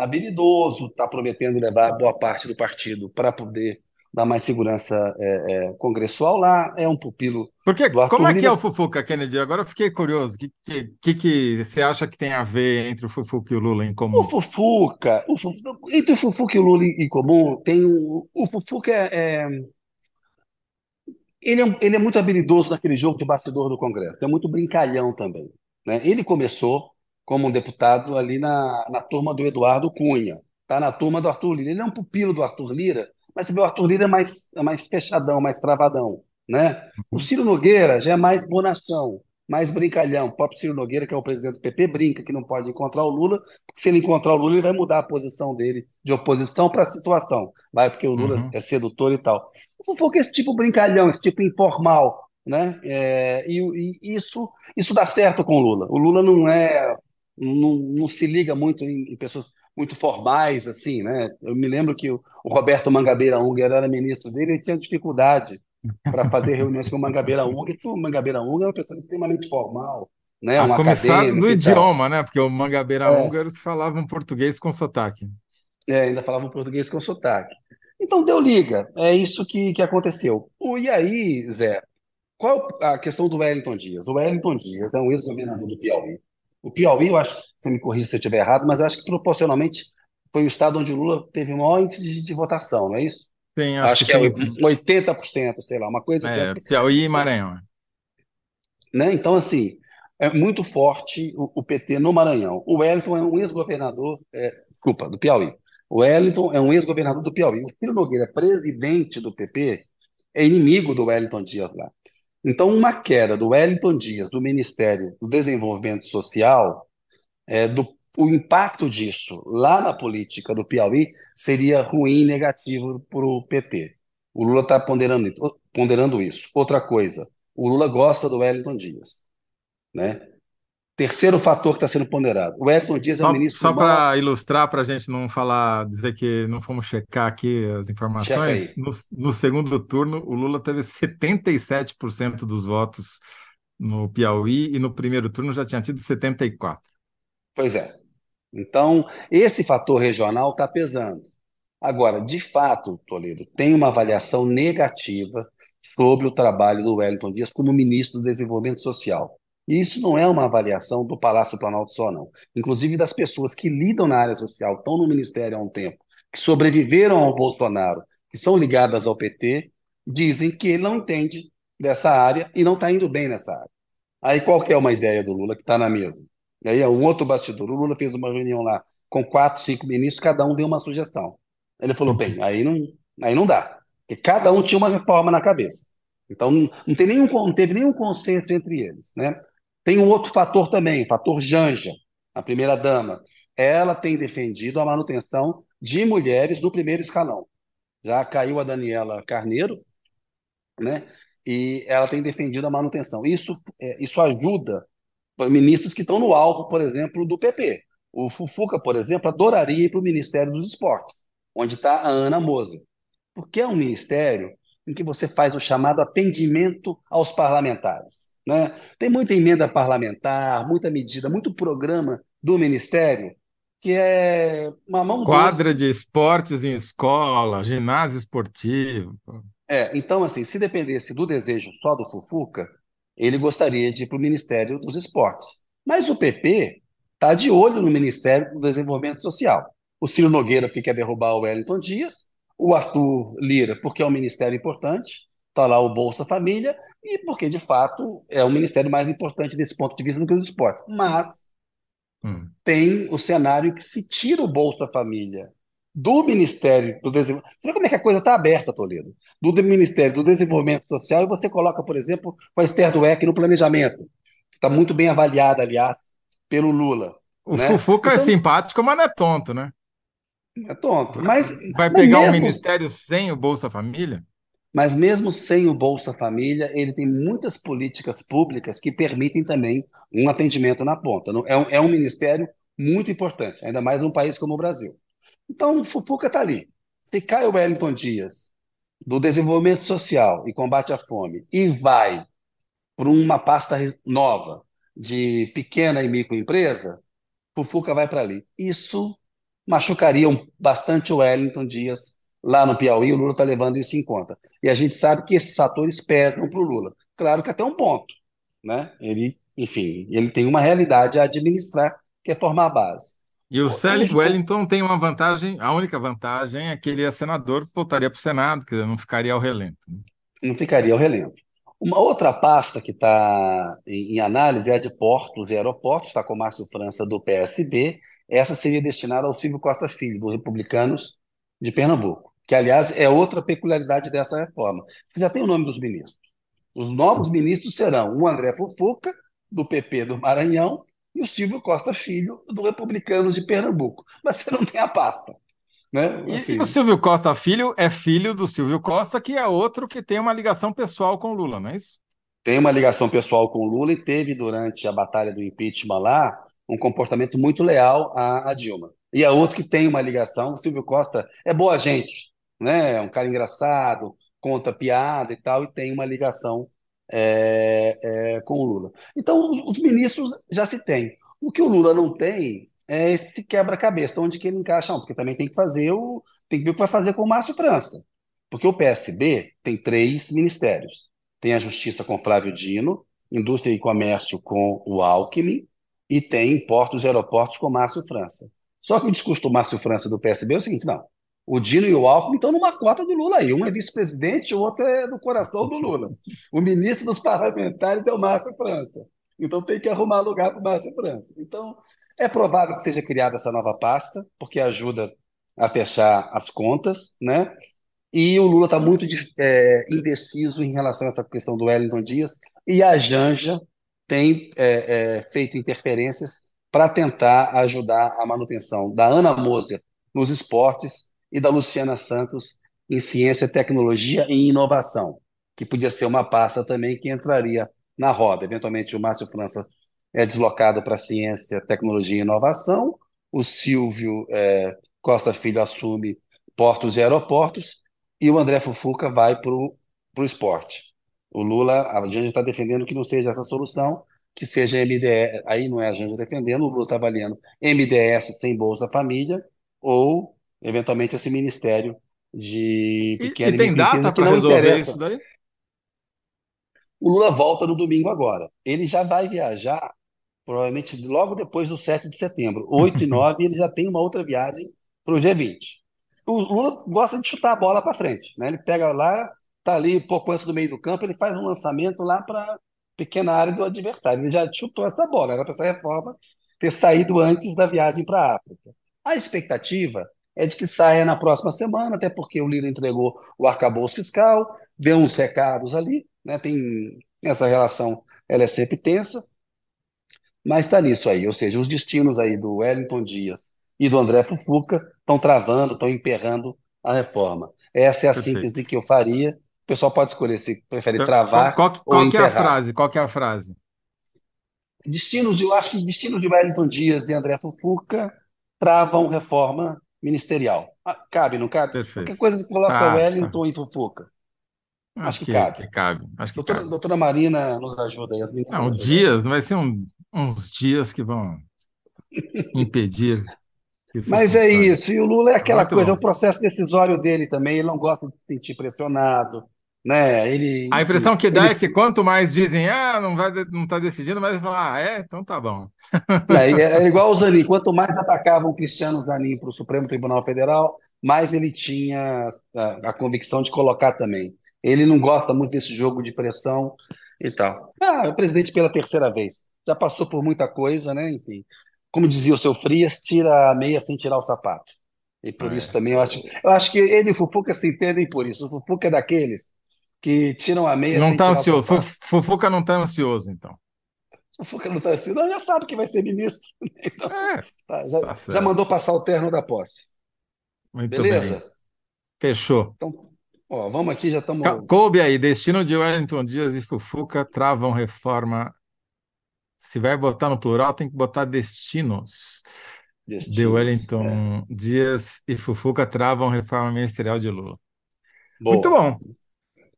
S1: habilidoso, está prometendo levar boa parte do partido para poder dá mais segurança é, é, congressual lá, é um pupilo
S2: Porque, como é que é o Fufuca, Kennedy? Agora eu fiquei curioso. O que, que, que, você acha que tem a ver entre o Fufuca e o Lula em
S1: O
S2: comum?
S1: Fufuca, o Fufuca, entre o Fufuca e o Lula em comum, tem o, o Fufuca é, é- ele, é, ele é muito habilidoso naquele jogo de bastidor do Congresso, é muito brincalhão também, né? Ele começou como um deputado ali na, na turma do Eduardo Cunha, tá na turma do Arthur Lira. Ele é um pupilo do Arthur Lira, mas você vê o Arthur Lira é mais, é mais fechadão, mais travadão, né? O Ciro Nogueira já é mais bonachão, mais brincalhão. O próprio Ciro Nogueira, que é o presidente do PP, brinca que não pode encontrar o Lula, porque se ele encontrar o Lula, ele vai mudar a posição dele de oposição para a situação. Vai, porque o Lula
S2: Uhum.
S1: é sedutor e tal. O Fofoca é esse tipo brincalhão, esse tipo informal, né? É, e, e isso, isso dá certo com o Lula. O Lula não é, não, não se liga muito em, em pessoas muito formais, assim, né? Eu me lembro que o, o Roberto Mangabeira Unger era ministro dele e tinha dificuldade para fazer <laughs> reuniões com o Mangabeira Unger, porque o Mangabeira Unger é uma pessoa extremamente formal, né?
S2: A
S1: Um
S2: começar do idioma, né? Porque o Mangabeira
S1: É,
S2: húngaro falava um português com sotaque.
S1: é, ainda falava português com sotaque. Então deu liga, é isso que, que aconteceu. E aí, Zé, Qual a questão do Wellington Dias? O Wellington Dias é um ex-governador do Piauí. O Piauí, eu acho, você me corrija se eu estiver errado, mas acho que proporcionalmente foi o estado onde o Lula teve o maior índice de, de votação, não é isso?
S2: Sim, acho
S1: Acho
S2: que
S1: que é
S2: sim.
S1: 80%, sei lá, uma coisa assim.
S2: É, Piauí e Maranhão.
S1: Né? Então, assim, é muito forte o, o PT no Maranhão. O Wellington é um ex-governador, é, desculpa, do Piauí. O Wellington é um ex-governador do Piauí. O Ciro Nogueira, presidente do PP, é inimigo do Wellington Dias lá. Então, uma queda do Wellington Dias do Ministério do Desenvolvimento Social, é, do, o impacto disso lá na política do Piauí seria ruim e negativo para o PT. O Lula está ponderando, ponderando isso. Outra coisa, o Lula gosta do Wellington Dias. Né? Terceiro fator que está sendo ponderado. O Wellington Dias é o
S2: Só,
S1: ministro
S2: só
S1: do maior...
S2: para ilustrar, para a gente não falar, dizer que não fomos checar aqui as informações, no, no segundo turno, o Lula teve 77% dos votos no Piauí e no primeiro turno já tinha tido 74%.
S1: Pois é. Então, esse fator regional está pesando. Agora, de fato, Toledo, tem uma avaliação negativa sobre o trabalho do Wellington Dias como ministro do Desenvolvimento Social. E isso não é uma avaliação do Palácio do Planalto só, não. Inclusive das pessoas que lidam na área social, estão no Ministério há um tempo, que sobreviveram ao Bolsonaro, que são ligadas ao PT, dizem que ele não entende dessa área e não está indo bem nessa área. Aí qual que é uma ideia do Lula que está na mesa? E aí é um outro bastidor. O Lula fez uma reunião lá com quatro, cinco ministros, cada um deu uma sugestão. Ele falou, bem, aí não, aí não dá. Porque cada um tinha uma reforma na cabeça. Então não, tem nenhum, não teve nenhum consenso entre eles. Né? Tem um outro fator também, fator Janja, a primeira-dama. Ela tem defendido a manutenção de mulheres do primeiro escalão. Já caiu a Daniela Carneiro, né? e ela tem defendido a manutenção. Isso, é, isso ajuda ministros que estão no alvo, por exemplo, do PP. O Fufuca, por exemplo, adoraria ir para o Ministério dos Esportes, onde está a Ana Moser, porque é um ministério em que você faz o chamado atendimento aos parlamentares. Né? Tem muita emenda parlamentar, muita medida, muito programa do Ministério que é uma mão
S2: Quadra
S1: doce.
S2: de esportes em escola, ginásio esportivo.
S1: É, então, assim, se dependesse do desejo só do Fufuca, ele gostaria de ir para o Ministério dos Esportes. Mas o PP está de olho no Ministério do Desenvolvimento Social. O Ciro Nogueira, porque quer derrubar o Wellington Dias, o Arthur Lira, porque é um ministério importante, está lá o Bolsa Família, e porque, de fato, é o ministério mais importante desse ponto de vista do que o dos esportes. Mas hum. tem o cenário que se tira o Bolsa Família do Ministério do Desenvolvimento. Você vê como é que a coisa está aberta, Toledo? Do Ministério do Desenvolvimento Social, e você coloca, por exemplo, com a Esther Dweck no planejamento, que está muito bem avaliada, aliás, pelo Lula.
S2: O
S1: né?
S2: Fufuca então, é simpático, mas não é tonto, né?
S1: É tonto. Mas,
S2: Vai pegar o
S1: mesmo,
S2: ministério sem o Bolsa Família?
S1: Mas mesmo sem o Bolsa Família, ele tem muitas políticas públicas que permitem também um atendimento na ponta. É um, é um ministério muito importante, ainda mais num país como o Brasil. Então, o Fufuca está ali. Se cai o Wellington Dias do desenvolvimento social e combate à fome e vai para uma pasta nova de pequena e microempresa, Fufuca vai para ali. Isso machucaria bastante o Wellington Dias Lá no Piauí, o Lula está levando isso em conta. E a gente sabe que esses fatores pesam para o Lula. Claro que até um ponto. Né? Ele, enfim, ele tem uma realidade a administrar, que é formar a base.
S2: E o Sérgio Wellington tem uma vantagem, a única vantagem é que ele é senador, voltaria para o Senado, que não ficaria ao relento. Né?
S1: Não ficaria ao relento. Uma outra pasta que está em, em, análise é a de portos e aeroportos, está com o Márcio França do PSB. Essa seria destinada ao Silvio Costa Filho, dos Republicanos de Pernambuco, que, aliás, é outra peculiaridade dessa reforma. Você já tem o nome dos ministros. Os novos ministros serão o André Fufuca, do PP do Maranhão, e o Silvio Costa Filho, do Republicanos de Pernambuco. Mas você não tem a pasta. Né?
S2: Assim. E, o Silvio Costa Filho é filho do Silvio Costa, que é outro que tem uma ligação pessoal com o Lula, não é isso?
S1: Tem uma ligação pessoal com o Lula e teve, durante a batalha do impeachment lá, um comportamento muito leal à, à Dilma. E é outro que tem uma ligação, o Silvio Costa é boa gente, né? É um cara engraçado, conta piada e tal, e tem uma ligação é, é, com o Lula. Então, os ministros já se tem. O que o Lula não tem é esse quebra-cabeça, onde que ele encaixa, não, porque também tem que fazer o. Tem que ver o que vai fazer com o Márcio França. Porque o PSB tem três ministérios. Tem a Justiça com Flávio Dino, Indústria e Comércio com o Alckmin, e tem Portos e Aeroportos com Márcio França. Só que o discurso do Márcio França do PSB é o seguinte: não, o Dino e o Alckmin estão numa cota do Lula aí. Um é vice-presidente, o outro é do coração do Lula. O ministro dos parlamentares é o Márcio França. Então tem que arrumar lugar para o Márcio França. Então, é provável que seja criada essa nova pasta, porque ajuda a fechar as contas, né? E o Lula está muito é, indeciso em relação a essa questão do Wellington Dias, e a Janja tem é, é, feito interferências para tentar ajudar a manutenção da Ana Moser nos esportes e da Luciana Santos em ciência, tecnologia e inovação, que podia ser uma pasta também que entraria na roda. Eventualmente, o Márcio França é deslocado para ciência, tecnologia e inovação, o Silvio é, Costa Filho assume portos e aeroportos, e o André Fufuca vai para o esporte. O Lula, a Janja está defendendo que não seja essa solução, que seja MDS, aí não é a Janja defendendo, o Lula está avaliando MDS sem Bolsa Família, ou, eventualmente, esse Ministério de
S2: pequena e, e tem data para resolver interessa. isso daí?
S1: O Lula volta no domingo agora. Ele já vai viajar provavelmente logo depois do 7 de setembro. 8 e <laughs> 9, ele já tem uma outra viagem para o G20. O Lula gosta de chutar a bola para frente. Né? Ele pega lá, está ali pouco antes do meio do campo, ele faz um lançamento lá para pequena área do adversário. Ele já chutou essa bola, era para essa reforma ter saído antes da viagem para a África. A expectativa é de que saia na próxima semana, até porque o Lira entregou o arcabouço fiscal, deu uns recados ali, né? tem essa relação, ela é sempre tensa, mas está nisso aí, ou seja, os destinos aí do Wellington Dias e do André Fufuca estão travando, estão emperrando a reforma. Essa é a Perfeito. síntese que eu faria. O pessoal pode escolher se prefere travar
S2: qual, qual, qual ou que é a frase? Qual que é a frase?
S1: Destinos de, eu acho que destinos de Wellington Dias e André Fufuca travam reforma ministerial. Ah, cabe, não cabe?
S2: Perfeito.
S1: Qualquer coisa que coloca tá, Wellington tá. e Fufuca.
S2: Acho, acho que, que, cabe. Que cabe. Acho que
S1: doutora,
S2: cabe.
S1: doutora Marina nos ajuda aí. As
S2: meninas não, dias, vai ser um uns dias que vão <laughs> impedir.
S1: Mas é isso, e o Lula é aquela Muito coisa, bom. é o processo decisório dele também, ele não gosta de se sentir pressionado. Né? Ele,
S2: a impressão que dá ele... é que quanto mais dizem, ah, não vai, não está decidindo, mais falar, ah, é, então tá bom. <laughs>
S1: É, é igual o <laughs> Zanin, quanto mais atacavam o Cristiano Zanin para o Supremo Tribunal Federal, mais ele tinha a, a, convicção de colocar também. Ele não gosta muito desse jogo de pressão e tal. Ah, é o presidente pela terceira vez já passou por muita coisa, né? Enfim, como dizia o seu Frias, tira a meia sem tirar o sapato. E por é. isso também eu acho, eu acho que ele e o Fufuca se entendem por isso. O Fufuca é daqueles que tiram a meia
S2: não tá
S1: tirar
S2: ansioso. Fufuca não está ansioso, então.
S1: Fufuca não está ansioso, não, já sabe que vai ser ministro. <laughs> Então, é, tá, já, tá já, mandou passar o terno da posse.
S2: Muito Beleza? Bem. Fechou.
S1: Então, ó, vamos aqui, já estamos.
S2: Coube aí, destino de Wellington Dias e Fufuca travam reforma se vai botar no plural, tem que botar destinos. destinos de Wellington é. Dias e Fufuca travam reforma ministerial de Lula. Boa. Muito bom.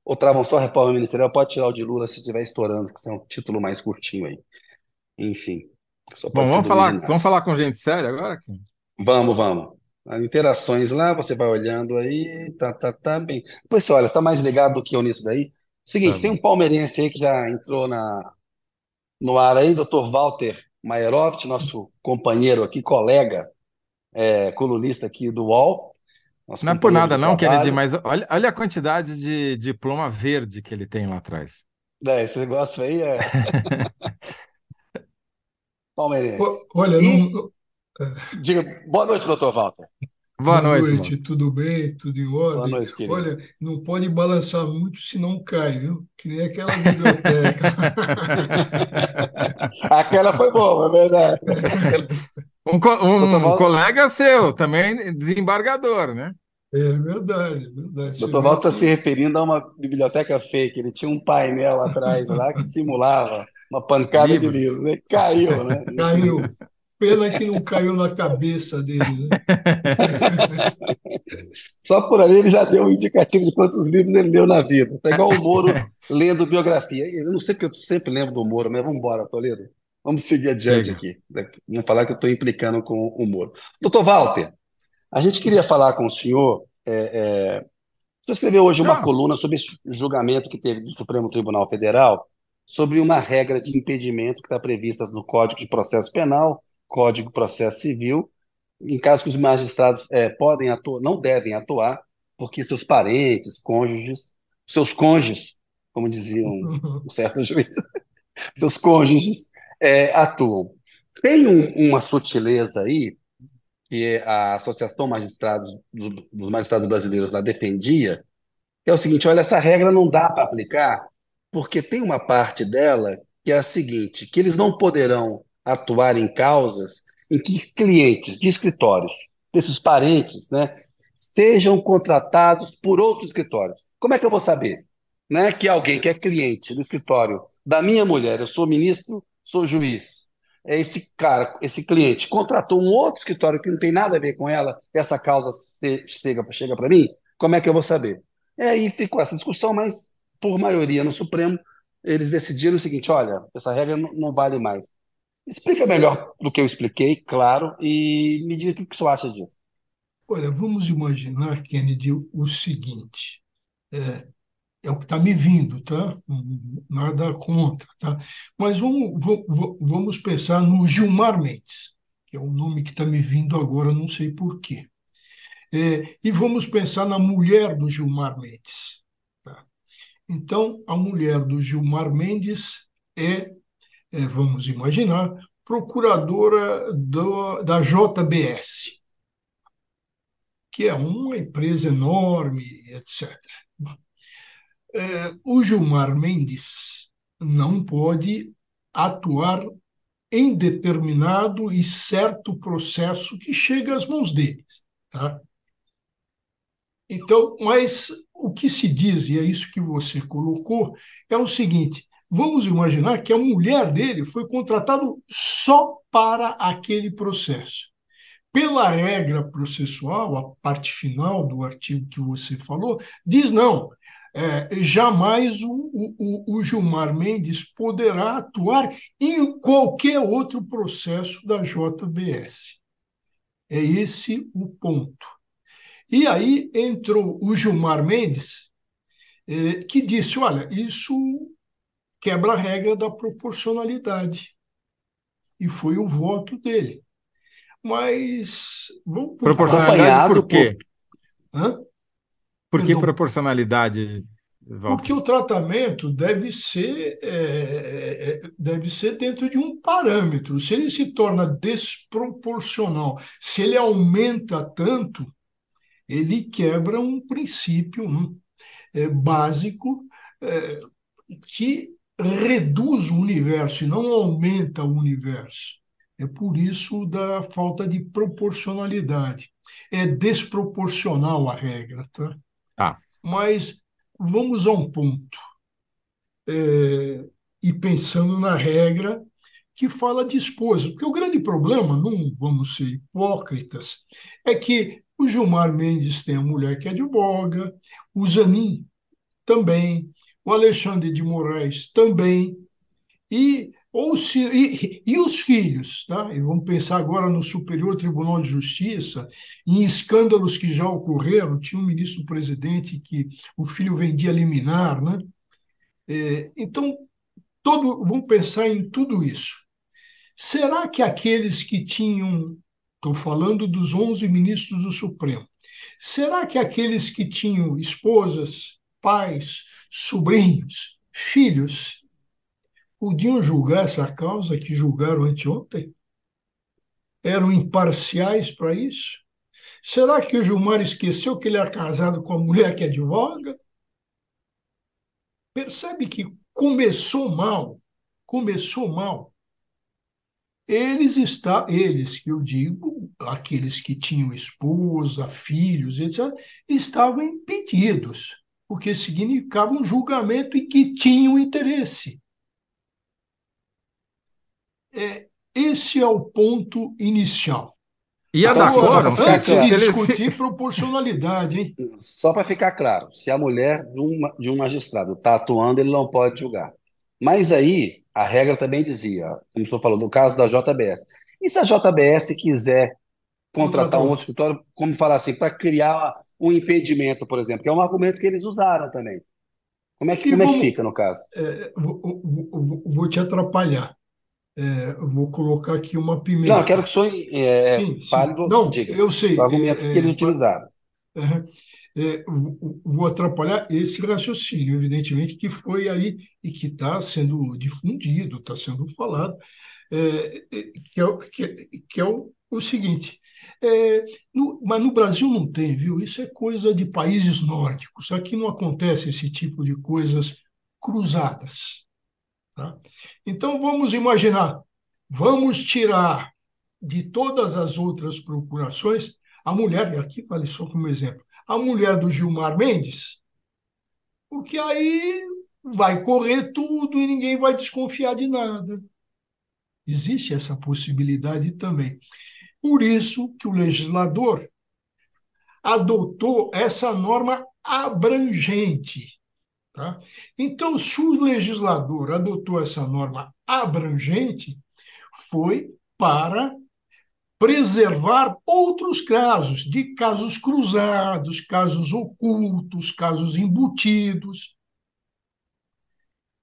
S1: Ou travam só reforma ministerial, pode tirar o de Lula se estiver estourando, que é um título mais curtinho aí. Enfim.
S2: Bom, vamos falar, vamos falar com gente séria agora?
S1: Vamos, vamos. interações lá, você vai olhando aí, tá, tá, tá bem. Você olha, está mais ligado do que eu nisso daí.
S2: Tá
S1: Seguinte, tem um palmeirense aí que já entrou na, no ar aí, Dr. Walter Maierovic, nosso companheiro aqui, colega, é, colunista aqui do UOL, nosso
S2: Não é por nada não, Kennedy, mas olha, olha a quantidade de diploma verde que ele tem lá atrás.
S1: É, esse negócio aí é <laughs> palmeirense.
S3: O- Olha,
S1: E,
S3: não,
S1: diga, boa noite, Dr. Walter.
S2: Boa
S3: boa
S2: noite,
S3: noite, tudo bem? Tudo em
S1: Boa
S3: ordem?
S1: noite, querido.
S3: Olha, não pode balançar muito, senão cai, viu? Que nem aquela biblioteca. <laughs>
S1: Aquela foi boa, é verdade. <laughs>
S2: Um, co- um
S1: Walter,
S2: colega seu, também desembargador, né?
S3: É verdade, é verdade. Vê
S1: Walter está se referindo a uma biblioteca fake. Ele tinha um painel atrás lá que simulava uma pancada de
S2: Livros.
S1: livros. Ele caiu, né? <laughs>
S3: caiu. Pena que não caiu na cabeça dele, né? <laughs>
S1: Só por ali ele já deu um indicativo de quantos livros ele leu na vida. Tá igual o Moro lendo biografia. Eu não sei porque eu sempre lembro do Moro, mas vamos embora, Toledo. Vamos seguir adiante
S2: Chega.
S1: aqui. Vamos falar que eu estou implicando com o Moro. Doutor Walter, a gente queria falar com o senhor. é, é, Você escreveu hoje uma
S2: Não,
S1: coluna sobre esse julgamento que teve do Supremo Tribunal Federal sobre uma regra de impedimento que está prevista no Código de Processo Penal, Código de Processo Civil, em caso que os magistrados eh, podem atuar, não devem atuar, porque seus parentes, cônjuges, seus cônjuges, como dizia um, <laughs> um certo juiz, <laughs> seus cônjuges eh, atuam. Tem um- uma sutileza aí que a Associação Magistrados, do- dos Magistrados Brasileiros lá defendia, que é o seguinte: olha, essa regra não dá para aplicar, porque tem uma parte dela que é a seguinte: que eles não poderão atuar em causas em que clientes de escritórios, desses parentes, né, sejam contratados por outros escritórios. Como é que eu vou saber? Né, que alguém que é cliente do escritório da minha mulher, eu sou ministro, sou juiz. É Esse cara, esse cliente contratou um outro escritório que não tem nada a ver com ela, essa causa chega, chega para mim, como é que eu vou saber? E aí ficou essa discussão, mas por maioria no Supremo, eles decidiram o seguinte: olha, essa regra não, não vale mais. Explica melhor do que eu expliquei, claro, e me diga o que você acha disso.
S3: Olha, vamos imaginar, Kennedy, o seguinte. É, é o que está me vindo, tá? Nada contra, tá? Mas vamos, vamos, pensar no Gilmar Mendes, que é o nome que está me vindo agora, não sei por quê. É, e vamos pensar na mulher do Gilmar Mendes. tá? Então, a mulher do Gilmar Mendes é, é, vamos imaginar, procuradora do, da JBS, que é uma empresa enorme, etc. É, o Gilmar Mendes não pode atuar em determinado e certo processo que chega às mãos deles, tá? Então, mas o que se diz, e é isso que você colocou, é o seguinte: vamos imaginar que a mulher dele foi contratada só para aquele processo. Pela regra processual, a parte final do artigo que você falou, diz não. É, jamais o, o, o Gilmar Mendes poderá atuar em qualquer outro processo da JBS. É esse o ponto. E aí entrou o Gilmar Mendes, eh, que disse: olha, isso quebra a regra da proporcionalidade. E foi o voto dele. Mas vamos por
S2: proporcionalidade
S1: Acompanhado
S2: por quê?
S3: Hã?
S2: Por que proporcionalidade,
S3: Porque
S2: Walter?
S3: o tratamento deve ser, é, é, deve ser dentro de um parâmetro. Se ele se torna desproporcional, se ele aumenta tanto, ele quebra um princípio um, é, básico é, que reduz o universo e não aumenta o universo. É por isso da falta de proporcionalidade. É desproporcional a regra, tá?
S2: Tá.
S3: Mas vamos a um ponto. É, e pensando na regra que fala de esposa. Porque o grande problema, não vamos ser hipócritas, é que o Gilmar Mendes tem a mulher que advoga, o Zanin também, o Alexandre de Moraes também, e Ou se, e, e, os filhos, tá? E vamos pensar agora no Superior Tribunal de Justiça, em escândalos que já ocorreram. Tinha um ministro-presidente que o filho vendia liminar, né? É, então, todo, vamos pensar em tudo isso. Será que aqueles que tinham, estou falando dos 11 ministros do Supremo, será que aqueles que tinham esposas, pais, sobrinhos, filhos, podiam julgar essa causa que julgaram anteontem? Eram imparciais para isso? Será que o Gilmar esqueceu que ele é casado com a mulher que advoga? Percebe que começou mal, começou mal. Eles está, eles que eu digo, aqueles que tinham esposa, filhos, etc, estavam impedidos, porque significava um julgamento e que tinham interesse. É, esse é o ponto inicial.
S2: E a da Cora,
S3: antes de discutir proporcionalidade, hein?
S1: Só para ficar claro, se a mulher de um, de um magistrado está atuando, ele não pode julgar. Mas aí, a regra também dizia, como o senhor falou, no caso da JBS. E se a JBS quiser contratar um outro escritório, como falar assim, para criar um impedimento, por exemplo, que é um argumento que eles usaram também. Como é que, como vamos, é que fica no caso?
S3: É, vou, vou, vou te atrapalhar. É, vou colocar aqui uma pimenta.
S1: Não, quero que o senhor é, sim, fale
S3: sim. Não, diga, eu sei.
S1: O argumento é, que eles utilizaram.
S3: É, vou atrapalhar esse raciocínio, evidentemente, que foi aí e que está sendo difundido, está sendo falado, é, é, que é, que é, que é o, o, seguinte. No, mas no Brasil não tem, viu? Isso é coisa de países nórdicos. Aqui não acontece esse tipo de coisas cruzadas. Tá? Então, vamos imaginar, vamos tirar de todas as outras procurações a mulher, aqui vale só como exemplo, a mulher do Gilmar Mendes, porque aí vai correr tudo e ninguém vai desconfiar de nada. Existe essa possibilidade também. Por isso que o legislador adotou essa norma abrangente Tá? Então, se o legislador adotou essa norma abrangente, foi para preservar outros casos, de casos cruzados, casos ocultos, casos embutidos.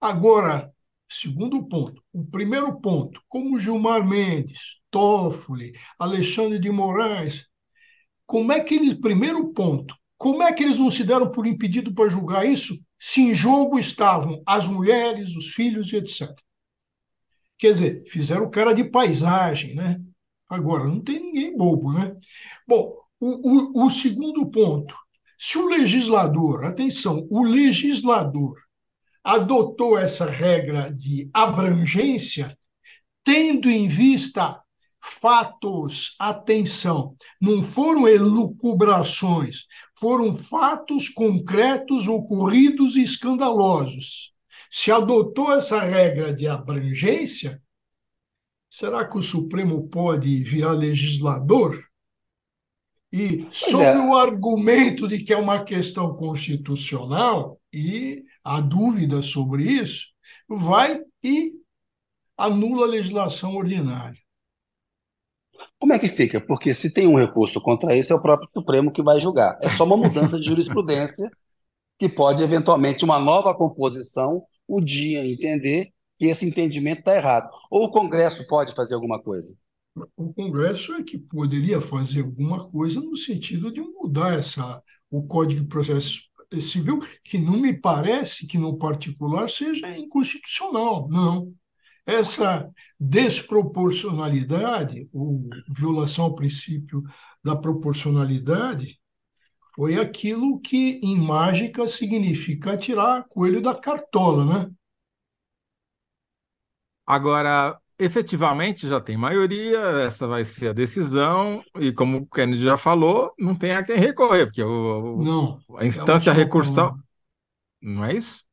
S3: Agora, segundo ponto. O primeiro ponto, como Gilmar Mendes, Toffoli, Alexandre de Moraes, como é que eles, primeiro ponto, como é que eles não se deram por impedido para julgar isso se em jogo estavam as mulheres, os filhos e etc. Quer dizer, fizeram cara de paisagem, né? Agora, não tem ninguém bobo, né? Bom, o, o, o segundo ponto, se o legislador, atenção, o legislador adotou essa regra de abrangência, tendo em vista fatos, atenção, não foram elucubrações, foram fatos concretos ocorridos e escandalosos. Se adotou essa regra de abrangência, será que o Supremo pode virar legislador? E sobre é. o argumento de que é uma questão constitucional, e a dúvida sobre isso, vai e anula a legislação ordinária.
S1: Como é que fica? Porque se tem um recurso contra isso, é o próprio Supremo que vai julgar. É só uma mudança de jurisprudência que pode, eventualmente, uma nova composição, o dia entender que esse entendimento está errado. Ou o Congresso pode fazer alguma coisa?
S3: O Congresso é que poderia fazer alguma coisa no sentido de mudar essa, o Código de Processo Civil, que não me parece que, no particular, seja inconstitucional. Não essa desproporcionalidade, ou violação ao princípio da proporcionalidade, foi aquilo que em mágica significa tirar coelho da cartola, né?
S2: Agora, efetivamente já tem maioria, essa vai ser a decisão, e como o Kennedy já falou, não tem a quem recorrer, porque o,
S3: não,
S2: a instância é recursal. Não é isso?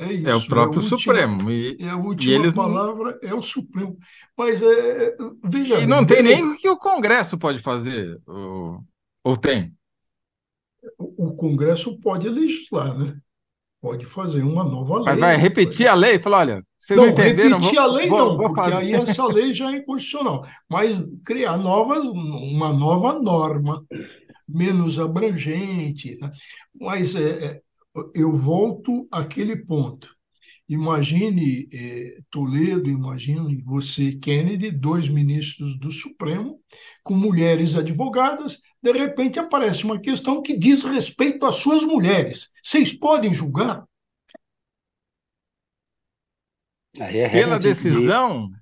S3: É isso.
S2: É o próprio é última, Supremo.
S3: E, é a última eles palavra é o Supremo. Mas é, é veja.
S2: E não tem nem o que o Congresso pode fazer. Ou, ou tem?
S3: O, Congresso pode legislar, né? Pode fazer uma nova lei.
S2: Mas vai repetir
S3: pode...
S2: a lei? Falar, olha, vocês
S3: não,
S2: não entenderam?
S3: repetir
S2: vou,
S3: a lei
S2: vou,
S3: não,
S2: vou
S3: porque
S2: fazer.
S3: aí <laughs> essa lei já é inconstitucional. Mas criar novas, uma nova norma, menos abrangente. Né? Mas é, eu volto àquele ponto. Imagine eh, Toledo, imagine você, Kennedy, dois ministros do Supremo, com mulheres advogadas, de repente aparece uma questão que diz respeito às suas mulheres. Vocês podem julgar?
S2: É Pela decisão, de...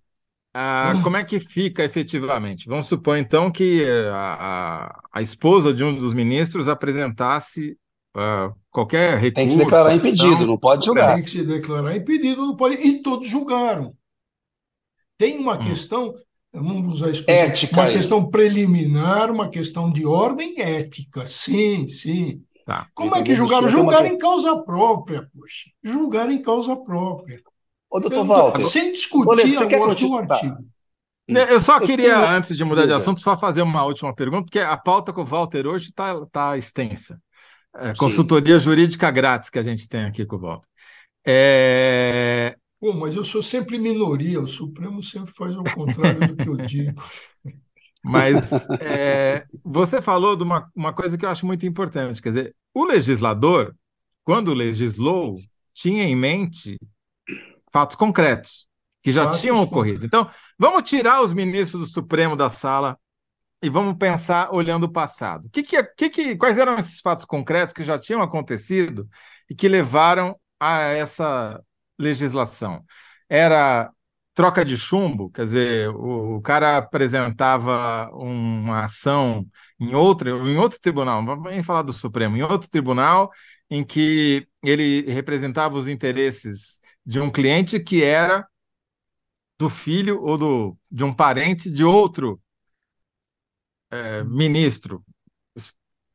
S2: ah, como é que fica efetivamente? Vamos supor, então, que a, a, a esposa de um dos ministros apresentasse uh, qualquer recurso.
S1: Tem que se declarar impedido, não pode julgar.
S3: Tem que se declarar impedido, não pode. E todos julgaram. Tem uma hum. questão, vamos usar a expressão, ética uma aí. questão preliminar, uma questão de ordem ética. Sim, sim. Tá. Como é que julgaram? Julgaram em causa própria, poxa. Julgaram em causa própria.
S1: Ô, doutor Walter.
S3: Sem discutir você quer o artigo.
S2: Eu só queria, eu antes de mudar de assunto, só fazer uma última pergunta, porque a pauta com o Walter hoje está tá extensa. É, consultoria jurídica grátis que a gente tem aqui com o Walter. É...
S3: Pô, mas eu sou sempre minoria, o Supremo sempre faz o contrário do que eu digo. <laughs>
S2: Mas é, você falou de uma, uma coisa que eu acho muito importante, quer dizer, o legislador, quando legislou, tinha em mente fatos concretos que já fatos tinham ocorrido. Então, vamos tirar os ministros do Supremo da sala e vamos pensar olhando o passado. Que que, que, que, quais eram esses fatos concretos que já tinham acontecido e que levaram a essa legislação? Era troca de chumbo, quer dizer, o, o cara apresentava uma ação em outro, em outro tribunal, vamos falar do Supremo, em outro tribunal, em que ele representava os interesses de um cliente que era do filho ou do, de um parente de outro é, ministro.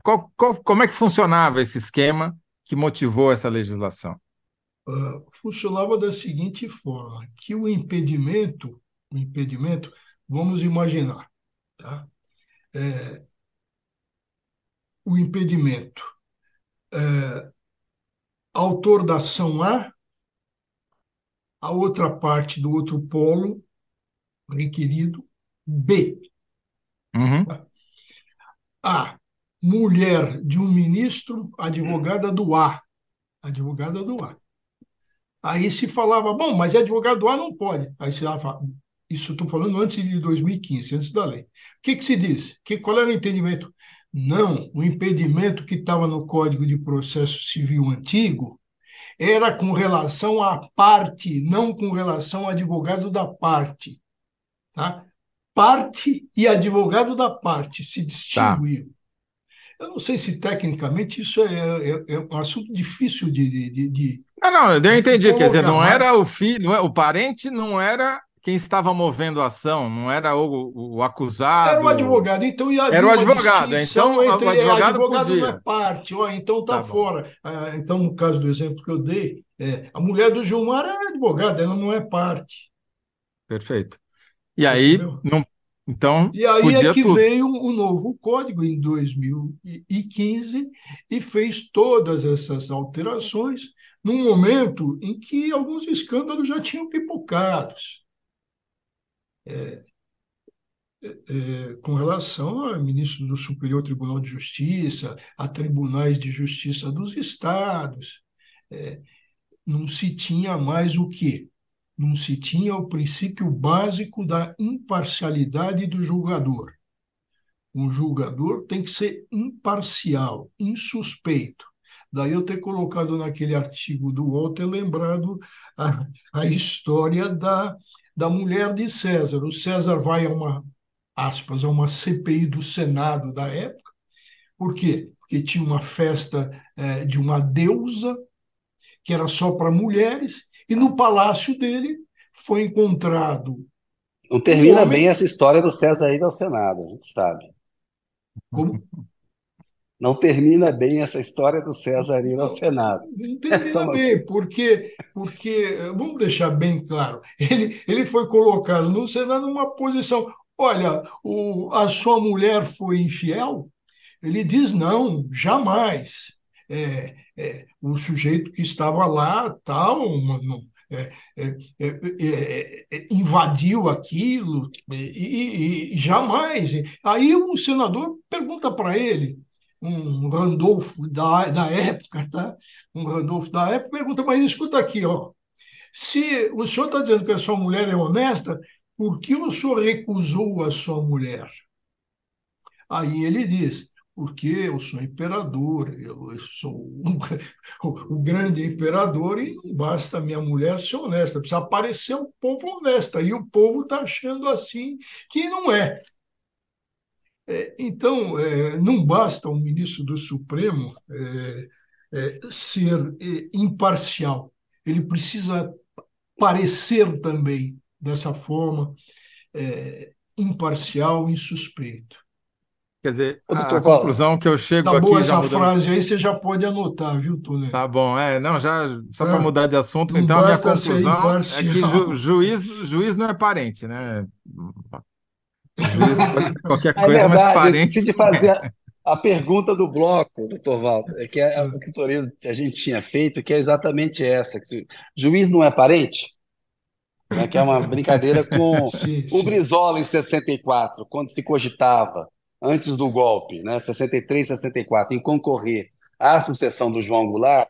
S2: Qual, qual, como é que funcionava esse esquema que motivou essa legislação?
S3: Uh, funcionava da seguinte forma, que o impedimento, o impedimento, vamos imaginar, tá? É, o impedimento, é, autor da ação A a outra parte do outro polo requerido B.
S2: Uhum.
S3: A. Mulher de um ministro, advogada do A. Advogada do A. Aí se falava, bom, mas advogado A não pode. Aí se falava, isso estou falando antes de 2015, antes da lei. O que, que se diz? Que, qual era o entendimento? Não, o impedimento que estava no Código de Processo Civil antigo era com relação à parte, não com relação ao advogado da parte. Tá? Parte e advogado da parte se distinguiam. Tá. Eu não sei se tecnicamente isso é, é, é um assunto difícil de. de, de
S2: não, não, eu entendi. Quer dizer, não era o filho, é, o parente não era quem estava movendo a ação, não era o, o acusado.
S3: Era o advogado, então
S2: ia Era o advogado, então
S3: entre,
S2: o advogado,
S3: advogado
S2: podia.
S3: não é parte, ó, então está tá fora. Ah, então, no caso do exemplo que eu dei, é, a mulher do Gilmar era advogada, ela não é parte.
S2: Perfeito. E aí, não, então.
S3: E aí é que tudo. veio o novo código em 2015 e fez todas essas alterações num momento em que alguns escândalos já tinham pipocados é, é, é, com relação a ministros do Superior Tribunal de Justiça, a tribunais de justiça dos estados. É, não se tinha mais o quê? Não se tinha o princípio básico da imparcialidade do julgador. Um julgador tem que ser imparcial, insuspeito. Daí eu ter colocado naquele artigo do Walter, lembrado a, a história da da mulher de César. O César vai a uma, aspas, a uma CPI do Senado da época. Por quê? Porque tinha uma festa é, de uma deusa, que era só para mulheres, e no palácio dele foi encontrado.
S1: Não termina um homem... bem essa história do César ir ao Senado, a gente sabe.
S3: Como?
S1: Não termina bem essa história do César ir ao Senado.
S3: Não termina bem, porque, porque, vamos deixar bem claro, ele, ele foi colocado no Senado numa posição. Olha, o, a sua mulher foi infiel? Ele diz: não, jamais. É, é, o sujeito que estava lá tal é, é, é, invadiu aquilo e, e, e, jamais. Aí o senador pergunta para ele, um Randolfo da, da época, tá? Um Randolfo da época pergunta, mas escuta aqui, ó, se o senhor está dizendo que a sua mulher é honesta, por que o senhor recusou a sua mulher? Aí ele diz, porque eu sou imperador, eu sou um, <laughs> o, grande imperador e não basta minha mulher ser honesta, precisa aparecer um povo honesto, e o povo está achando assim que não é. é então, é, não basta um ministro do Supremo é, é ser é, imparcial, ele precisa parecer também dessa forma é, imparcial e suspeito.
S2: Quer dizer, a, a conclusão que eu chego
S3: tá
S2: aqui.
S3: boa essa mudando... frase aí, você já pode anotar, viu, Túlio?
S2: Tá bom, é, não, já, só para mudar de assunto, então a minha conclusão é que ju, juiz, juiz não é parente, né? Juiz pode ser qualquer <laughs> é coisa, é verdade, mas parente.
S1: Eu de fazer a, pergunta do bloco, doutor Walter, é que é, o que a gente tinha feito, que é exatamente essa: que juiz não é parente? Né, que é uma brincadeira com <laughs> sim, o sim. Brizola em 64, quando se cogitava antes do golpe, né, 63, 64, em concorrer à sucessão do João Goulart,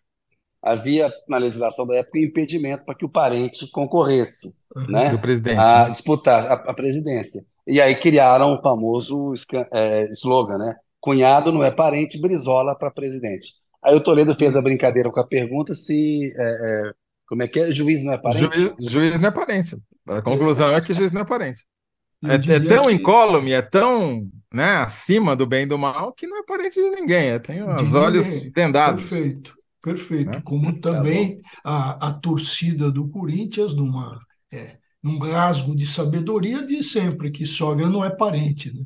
S1: havia na legislação da época um impedimento para que o parente concorresse né, a né? disputar a, a, presidência. E aí criaram o famoso é, slogan, né? Cunhado não é parente, Brizola para presidente. Aí o Toledo fez a brincadeira com a pergunta se é, é, como é que é? Juiz não é parente?
S2: Juiz, juiz não é parente. A conclusão é que juiz não é parente. É, é, tão que... incólume, é tão né, acima do bem e do mal que não é parente de ninguém, é, tem os olhos vendados.
S3: Perfeito, perfeito. Né? Como tá também a, a torcida do Corinthians, numa, é, num rasgo de sabedoria, diz sempre que sogra não é parente. Né?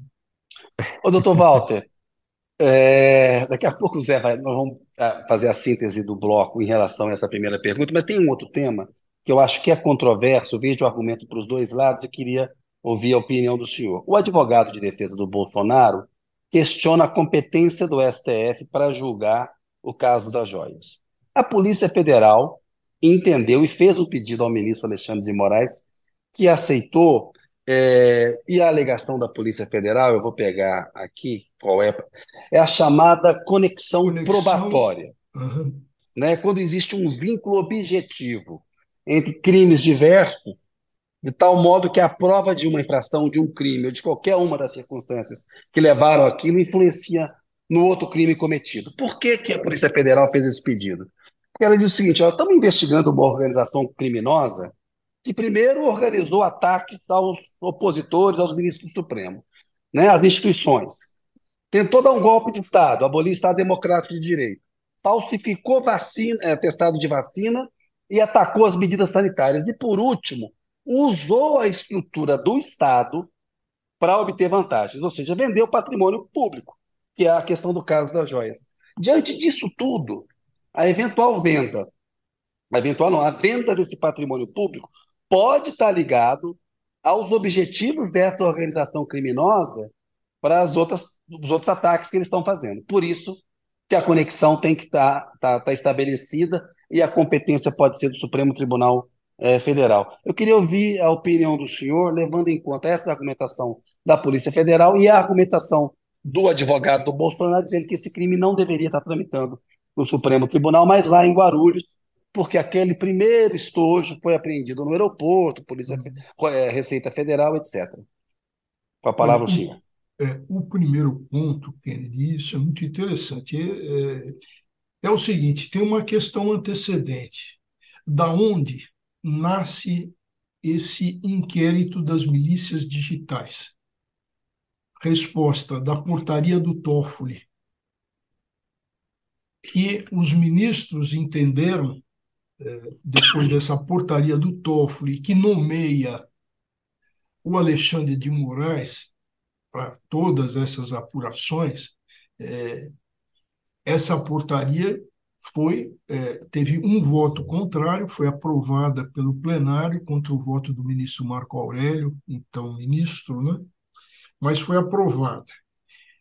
S1: Ô, doutor Walter, <laughs> é, daqui a pouco o Zé vai, nós vamos ah, fazer a síntese do bloco em relação a essa primeira pergunta, mas tem um outro tema que eu acho que é controverso, vejo o argumento para os dois lados e queria ouvir a opinião do senhor. O advogado de defesa do Bolsonaro questiona a competência do STF para julgar o caso das joias. A Polícia Federal entendeu e fez um pedido ao ministro Alexandre de Moraes, que aceitou, é, e a alegação da Polícia Federal, eu vou pegar aqui qual é, é a chamada conexão, conexão... probatória. Uhum. Né? Quando existe um vínculo objetivo entre crimes diversos de tal modo que a prova de uma infração, de um crime, ou de qualquer uma das circunstâncias que levaram aquilo, influencia no outro crime cometido. Por que, que a Polícia Federal fez esse pedido? Porque ela diz o seguinte: ó, estamos investigando uma organização criminosa que primeiro organizou ataques aos opositores, aos ministros do Supremo, né, às instituições. Tentou dar um golpe de Estado, abolir o Estado Democrático de Direito. Falsificou vacina, é, testado de vacina e atacou as medidas sanitárias. E, por último, usou a estrutura do Estado para obter vantagens, ou seja, vendeu patrimônio público, que é a questão do caso das joias. Diante disso tudo, a eventual venda, a eventual não, a venda desse patrimônio público pode estar ligado aos objetivos dessa organização criminosa para as outras, os outros ataques que eles estão fazendo. Por isso que a conexão tem que estar, estar, estar estabelecida e a competência pode ser do Supremo Tribunal é, Federal. Eu queria ouvir a opinião do senhor, levando em conta essa argumentação da Polícia Federal e a argumentação do advogado do Bolsonaro, dizendo que esse crime não deveria estar tramitando no Supremo Tribunal, mas lá em Guarulhos, porque aquele primeiro estojo foi apreendido no aeroporto, Polícia, é, Receita Federal, etc. Com a palavra o senhor.
S3: É, o primeiro ponto, Kennedy, isso é muito interessante. É, é, é o seguinte: tem uma questão antecedente. Da onde nasce esse inquérito das milícias digitais? Resposta da portaria do Toffoli, que os ministros entenderam, eh, depois dessa portaria do Toffoli, que nomeia o Alexandre de Moraes para todas essas apurações, eh, essa portaria foi é, teve um voto contrário, foi aprovada pelo plenário contra o voto do ministro Marco Aurélio, então ministro, né? mas foi aprovada.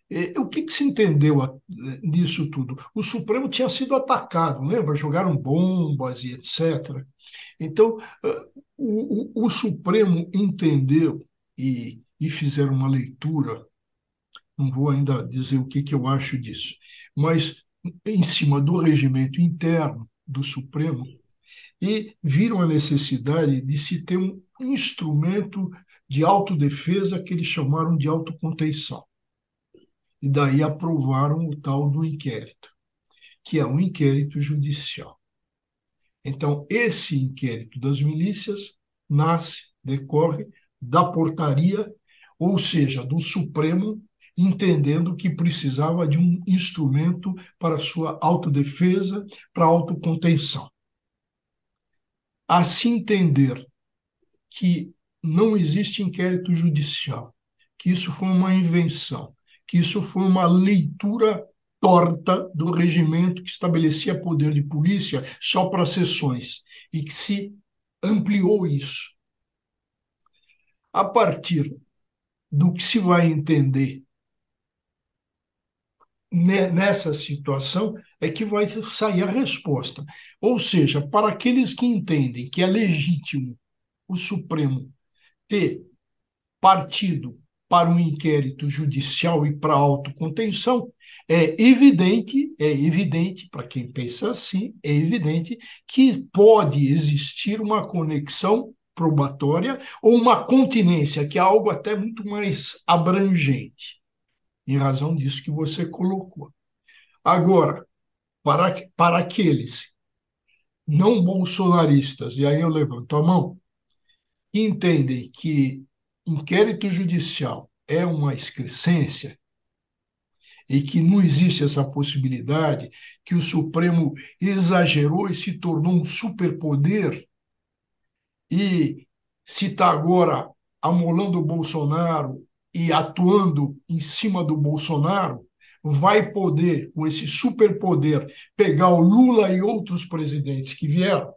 S3: É, o que, que se entendeu nisso tudo? O Supremo tinha sido atacado, lembra? Jogaram bombas e etc. Então, o, o, o Supremo entendeu e, e fizeram uma leitura, não vou ainda dizer o que, que eu acho disso, mas em cima do regimento interno do Supremo, e viram a necessidade de se ter um instrumento de autodefesa que eles chamaram de autocontenção. E daí aprovaram o tal do inquérito, que é um inquérito judicial. Então, esse inquérito das milícias nasce, decorre da portaria, ou seja, do Supremo entendendo que precisava de um instrumento para sua autodefesa, para autocontenção. A se entender que não existe inquérito judicial, que isso foi uma invenção, que isso foi uma leitura torta do regimento que estabelecia poder de polícia só para sessões e que se ampliou isso. A partir do que se vai entender nessa situação é que vai sair a resposta. Ou seja, para aqueles que entendem que é legítimo o Supremo ter partido para um inquérito judicial e para autocontenção, é evidente, é evidente, para quem pensa assim, é evidente que pode existir uma conexão probatória ou uma continência, que é algo até muito mais abrangente, em razão disso que você colocou. Agora, para, para aqueles não bolsonaristas, e aí eu levanto a mão, entendem que inquérito judicial é uma excrescência e que não existe essa possibilidade, que o Supremo exagerou e se tornou um superpoder, e se está agora amolando o Bolsonaro e atuando em cima do Bolsonaro, vai poder, com esse superpoder, pegar o Lula e outros presidentes que vieram.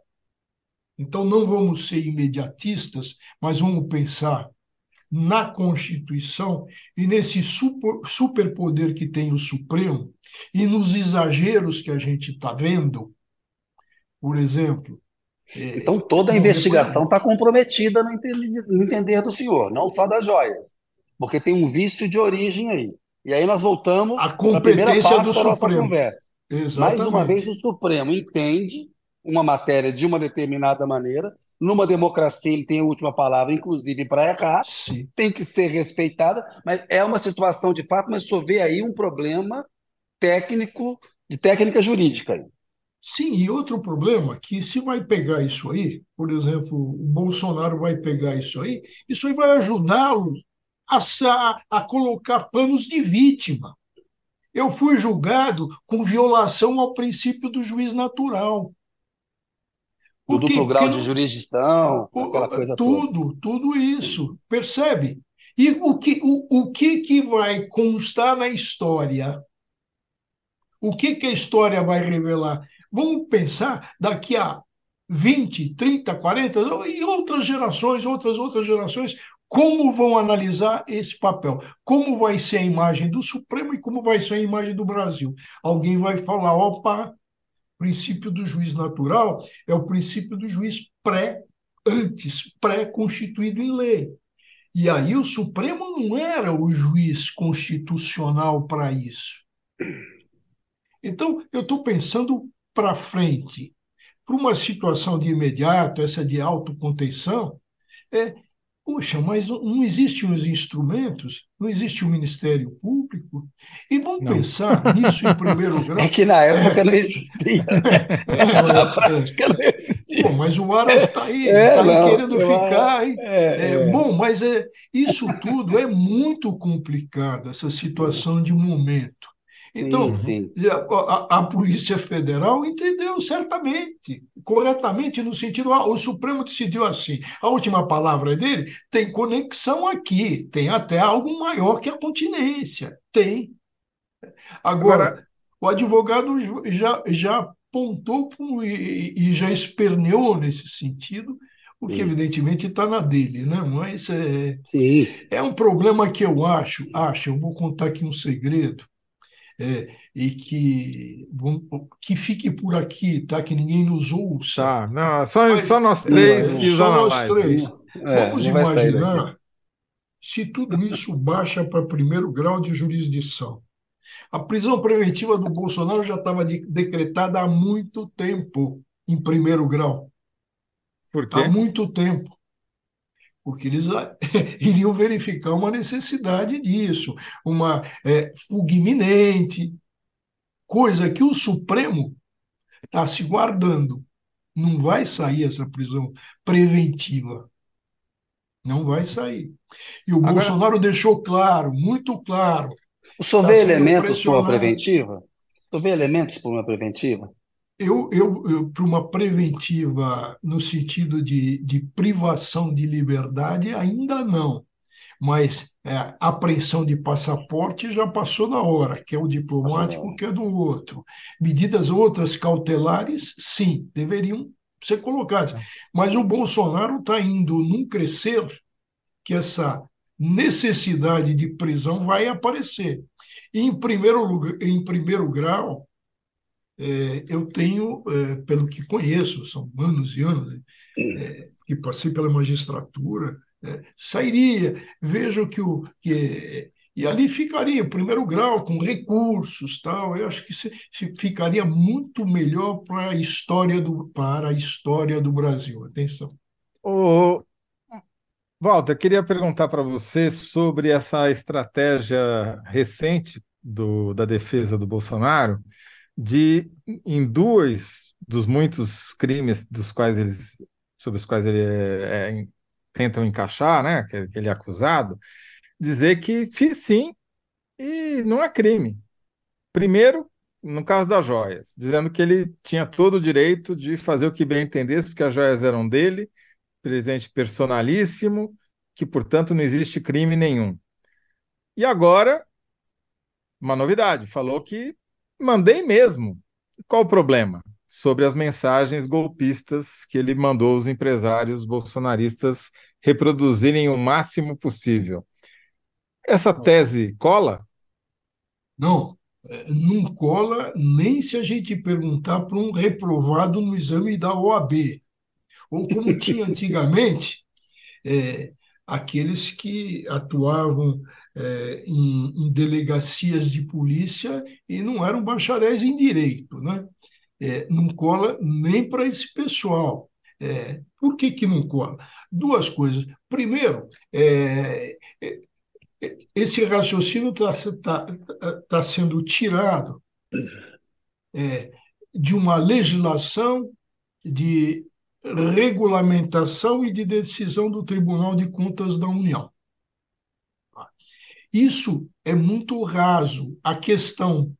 S3: Então, não vamos ser imediatistas, mas vamos pensar na Constituição e nesse super, superpoder que tem o Supremo e nos exageros que a gente está vendo, por exemplo.
S1: É, então, toda a investigação está comprometida no entender, no entender do senhor, não só das joias, porque tem um vício de origem aí. E aí nós voltamos
S3: à primeira parte do Supremo.
S1: conversa. Exatamente. Mais uma vez, o Supremo entende uma matéria de uma determinada maneira, numa democracia ele tem a última palavra, inclusive para errar, Sim. tem que ser respeitada, mas é uma situação de fato, mas só vê aí um problema técnico, de técnica jurídica.
S3: Sim, e outro problema que se vai pegar isso aí, por exemplo, o Bolsonaro vai pegar isso aí, isso aí vai ajudá-lo a, a colocar planos de vítima. Eu fui julgado com violação ao princípio do juiz natural
S1: do duplo grau de jurisdição, aquela coisa
S3: tudo,
S1: toda.
S3: tudo isso, percebe? E o que, o, o que, que vai constar na história? O que, que a história vai revelar? Vamos pensar daqui a 20, 30, 40 e outras gerações, outras outras gerações, como vão analisar esse papel? Como vai ser a imagem do Supremo e como vai ser a imagem do Brasil? Alguém vai falar, opa, princípio do juiz natural é o princípio do juiz pré, antes, pré-constituído em lei. E aí o Supremo não era o juiz constitucional para isso. Então, eu estou pensando para frente, para uma situação de imediato, essa de autocontenção, é, Puxa, mas não existem os instrumentos, não existe o Ministério Público. E vamos não. pensar nisso em primeiro <laughs> grau.
S1: É que na época é, não existia. É, <laughs>
S3: é, na prática não existia. Bom, mas o Aras está aí, está é, aí querendo ficar. É, bom, mas é, isso tudo é muito complicado, essa situação de momento. Então, sim, sim. A, a, Polícia Federal entendeu certamente, corretamente, no sentido, ah, o Supremo decidiu assim. A última palavra dele tem conexão aqui, tem até algo maior que a continência. Tem. Agora, Agora o advogado já, já apontou e, e já esperneou nesse sentido o que
S1: Sim.
S3: evidentemente está na dele, né? Mas é,
S1: Sim.
S3: é um problema que eu acho, acho, eu vou contar aqui um segredo, é, e que, vamos- que fique por aqui, tá? Que ninguém nos ouça.
S2: Tá, não, só,
S3: Mas-
S2: só nós três os
S3: só nós três.
S1: É,
S3: Vamos imaginar se tudo isso baixa para primeiro grau de jurisdição. A prisão preventiva do Bolsonaro já estava de- decretada há muito tempo em primeiro grau.
S2: Por quê?
S3: Há muito tempo. Porque eles ah, <laughs> iriam verificar uma necessidade disso, uma é, fuga iminente, coisa que o Supremo está se guardando. Não vai sair essa prisão preventiva. Não vai sair. E o
S2: Agora-
S3: Bolsonaro deixou claro, muito claro.
S1: O senhor
S3: Tá
S1: vê elementos para uma preventiva? O senhor vê elementos para uma preventiva?
S3: Eu, eu, eu para uma preventiva no sentido de, de privação de liberdade, ainda não. Mas é, apreensão de passaporte já passou na hora, que é o diplomático, que é do outro. Medidas outras cautelares, sim, deveriam ser colocadas. Mas o Bolsonaro está indo num crescer que essa necessidade de prisão vai aparecer. E, em primeiro lugar, em primeiro grau, é, eu tenho, é, pelo que conheço, são anos e anos né, é, que passei pela magistratura, é, sairia, vejo que o que e ali ficaria em primeiro grau com recursos tal. Eu acho que se, se ficaria muito melhor para a história do para a história do Brasil. Atenção.
S2: Ô, Walter, eu queria perguntar para você sobre essa estratégia recente do, da defesa do Bolsonaro de, em dois dos muitos crimes dos quais eles, sobre os quais ele é, é, tentam encaixar, né, que, que ele é acusado, dizer que fiz sim e não é crime. Primeiro, no caso das joias, dizendo que ele tinha todo o direito de fazer o que bem entendesse, porque as joias eram dele, presidente personalíssimo, que, portanto, não existe crime nenhum. E agora, uma novidade, falou que mandei mesmo. Qual o problema? Sobre as mensagens golpistas que ele mandou os empresários bolsonaristas reproduzirem o máximo possível. Essa tese cola?
S3: Não, é, não cola nem se a gente perguntar para um reprovado no exame da OAB. Ou como tinha <laughs> antigamente, é, aqueles que atuavam é, em, em, delegacias de polícia e não eram bacharéis em direito. Né? É, não cola nem para esse pessoal. É, por que, que não cola? Duas coisas. Primeiro, é, esse raciocínio está tá, tá sendo tirado é, de uma legislação de regulamentação e de decisão do Tribunal de Contas da União. Isso é muito raso. A questão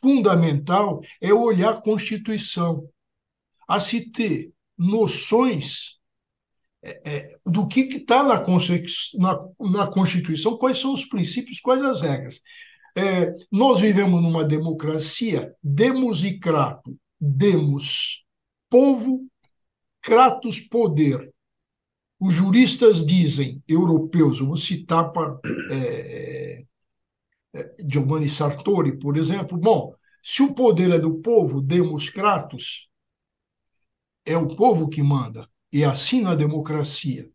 S3: fundamental é olhar a Constituição, a se ter noções é, do que está na, na, na, Constituição, quais são os princípios, quais as regras. É, nós vivemos numa democracia, demos e crato, demos povo, kratos poder. Os juristas dizem, europeus, eu vou citar para é, Giovanni Sartori, por exemplo, bom, se o poder é do povo, demos kratos, é o povo que manda. E assim na democracia.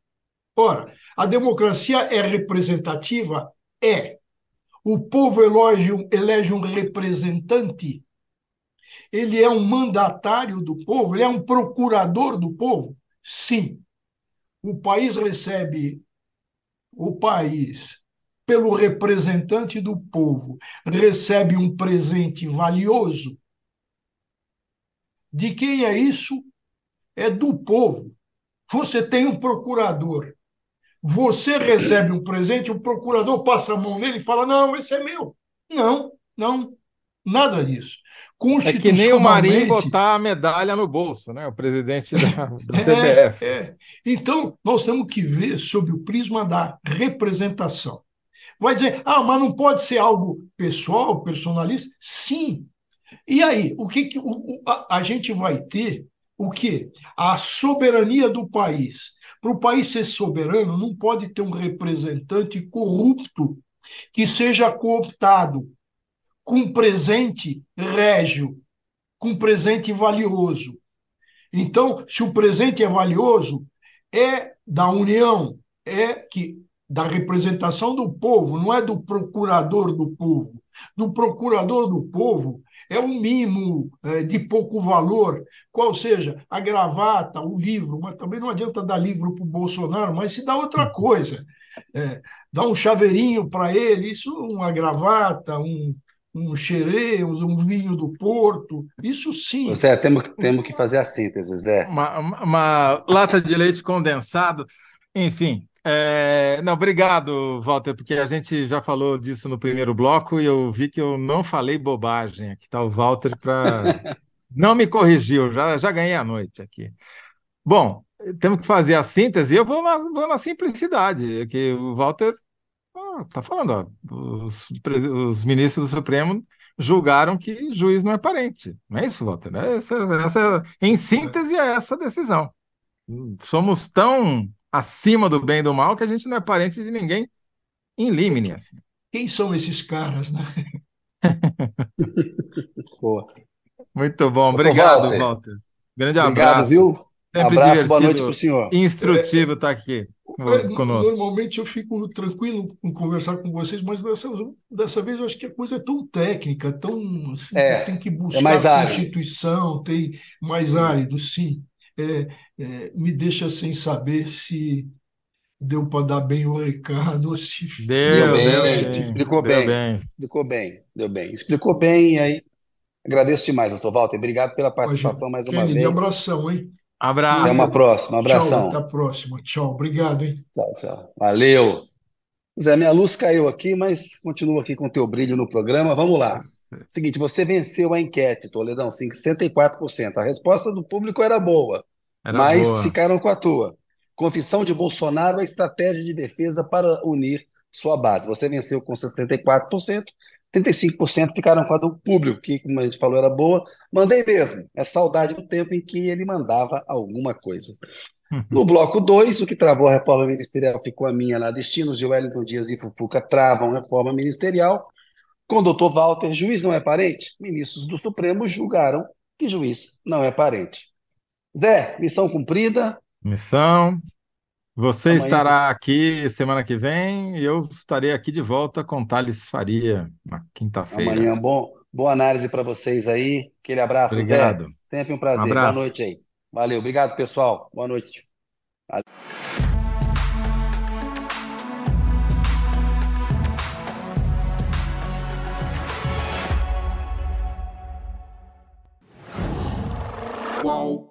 S3: Ora, a democracia é representativa? É. O povo elege, elege um representante? Ele é um mandatário do povo? Ele é um procurador do povo? Sim. O país recebe o país pelo representante do povo recebe um presente valioso. De quem é isso? É do povo. Você tem um procurador. Você recebe um presente, o procurador passa a mão nele e fala: Não, esse é meu. Não, não, nada disso.
S2: É que nem o Marinho botar a medalha no bolso, né? O presidente da, <laughs> do CBF.
S3: É, é. Então, nós temos que ver sob o prisma da representação. Vai dizer, ah, mas não pode ser algo pessoal, personalista? Sim. E aí, o que, que o, a, a gente vai ter o quê? A soberania do país. Para o país ser soberano, não pode ter um representante corrupto que seja cooptado com presente régio, com presente valioso. Então, se o presente é valioso, é da União, é que da representação do povo, não é do procurador do povo. Do procurador do povo é um mimo é, de pouco valor, qual seja a gravata, o livro, mas também não adianta dar livro para o Bolsonaro, mas se dá outra coisa. É, dá um chaveirinho para ele, isso uma gravata, um, um xerê, um vinho do Porto, isso sim.
S1: Você temos, temos que fazer a síntese, Zé.
S2: Uma, uma lata de leite condensado, enfim. É... Não, obrigado, Walter, porque a gente já falou disso no primeiro bloco e eu vi que eu não falei bobagem. Aqui está o Walter para. <laughs> não me corrigiu, já, já ganhei a noite aqui. Bom, temos que fazer a síntese e eu vou na, vou na simplicidade, que o Walter Está falando, ó, os, os, ministros do Supremo julgaram que juiz não é parente. Não é isso, Walter? Essa, essa, em síntese, é essa a decisão. Somos tão acima do bem e do mal que a gente não é parente de ninguém em limine. Assim.
S3: Quem são esses caras, né? <laughs>
S1: Boa.
S2: Muito bom. Obrigado, Walter. Walter. Grande
S1: Obrigado,
S2: abraço.
S1: viu? Sempre abraço, boa noite para o senhor.
S2: Instrutivo estar tá aqui.
S3: É, conosco. Normalmente eu fico tranquilo em conversar com vocês, mas dessa, dessa vez eu acho que a coisa é tão técnica, tão assim,
S1: é,
S3: tem que buscar é mais a Constituição, tem mais árido, sim. É, é, me deixa sem saber se deu para dar bem o recado <laughs> ou se
S2: deu, bem, deu
S1: bem, explicou deu bem, bem, explicou bem, deu bem, explicou bem e aí agradeço demais, doutor Walter, obrigado pela participação mais uma
S3: Kennedy,
S1: vez.
S3: abração, hein?
S2: Abraço.
S1: Até uma próxima. Abração.
S3: Tchau, até a próxima. Tchau. Obrigado, hein?
S1: Tchau, tchau. Valeu. Zé, minha luz caiu aqui, mas continua aqui com o teu brilho no programa. Vamos lá. Seguinte, você venceu a enquete, Toledão, 64%. A resposta do público era boa, era mas boa. ficaram com a tua. Confissão de Bolsonaro, a estratégia de defesa para unir sua base. Você venceu com 74%, 35% ficaram com a do público, que, como a gente falou, era boa. Mandei mesmo. É saudade do tempo em que ele mandava alguma coisa. Uhum. No bloco 2, o que travou a reforma ministerial ficou a minha lá. Destinos de Wellington Dias e Fufuca travam reforma ministerial. Com o doutor Walter, juiz não é parente? Ministros do Supremo julgaram que juiz não é parente. Zé, missão cumprida.
S2: Missão. Você estará aqui semana que vem e eu estarei aqui de volta com Thales Faria na quinta-feira.
S1: Amanhã, bom, boa análise para vocês aí. Aquele abraço,
S2: Obrigado.
S1: Zé. Sempre um prazer. Um boa noite aí. Valeu. Obrigado, pessoal. Boa noite. Qual?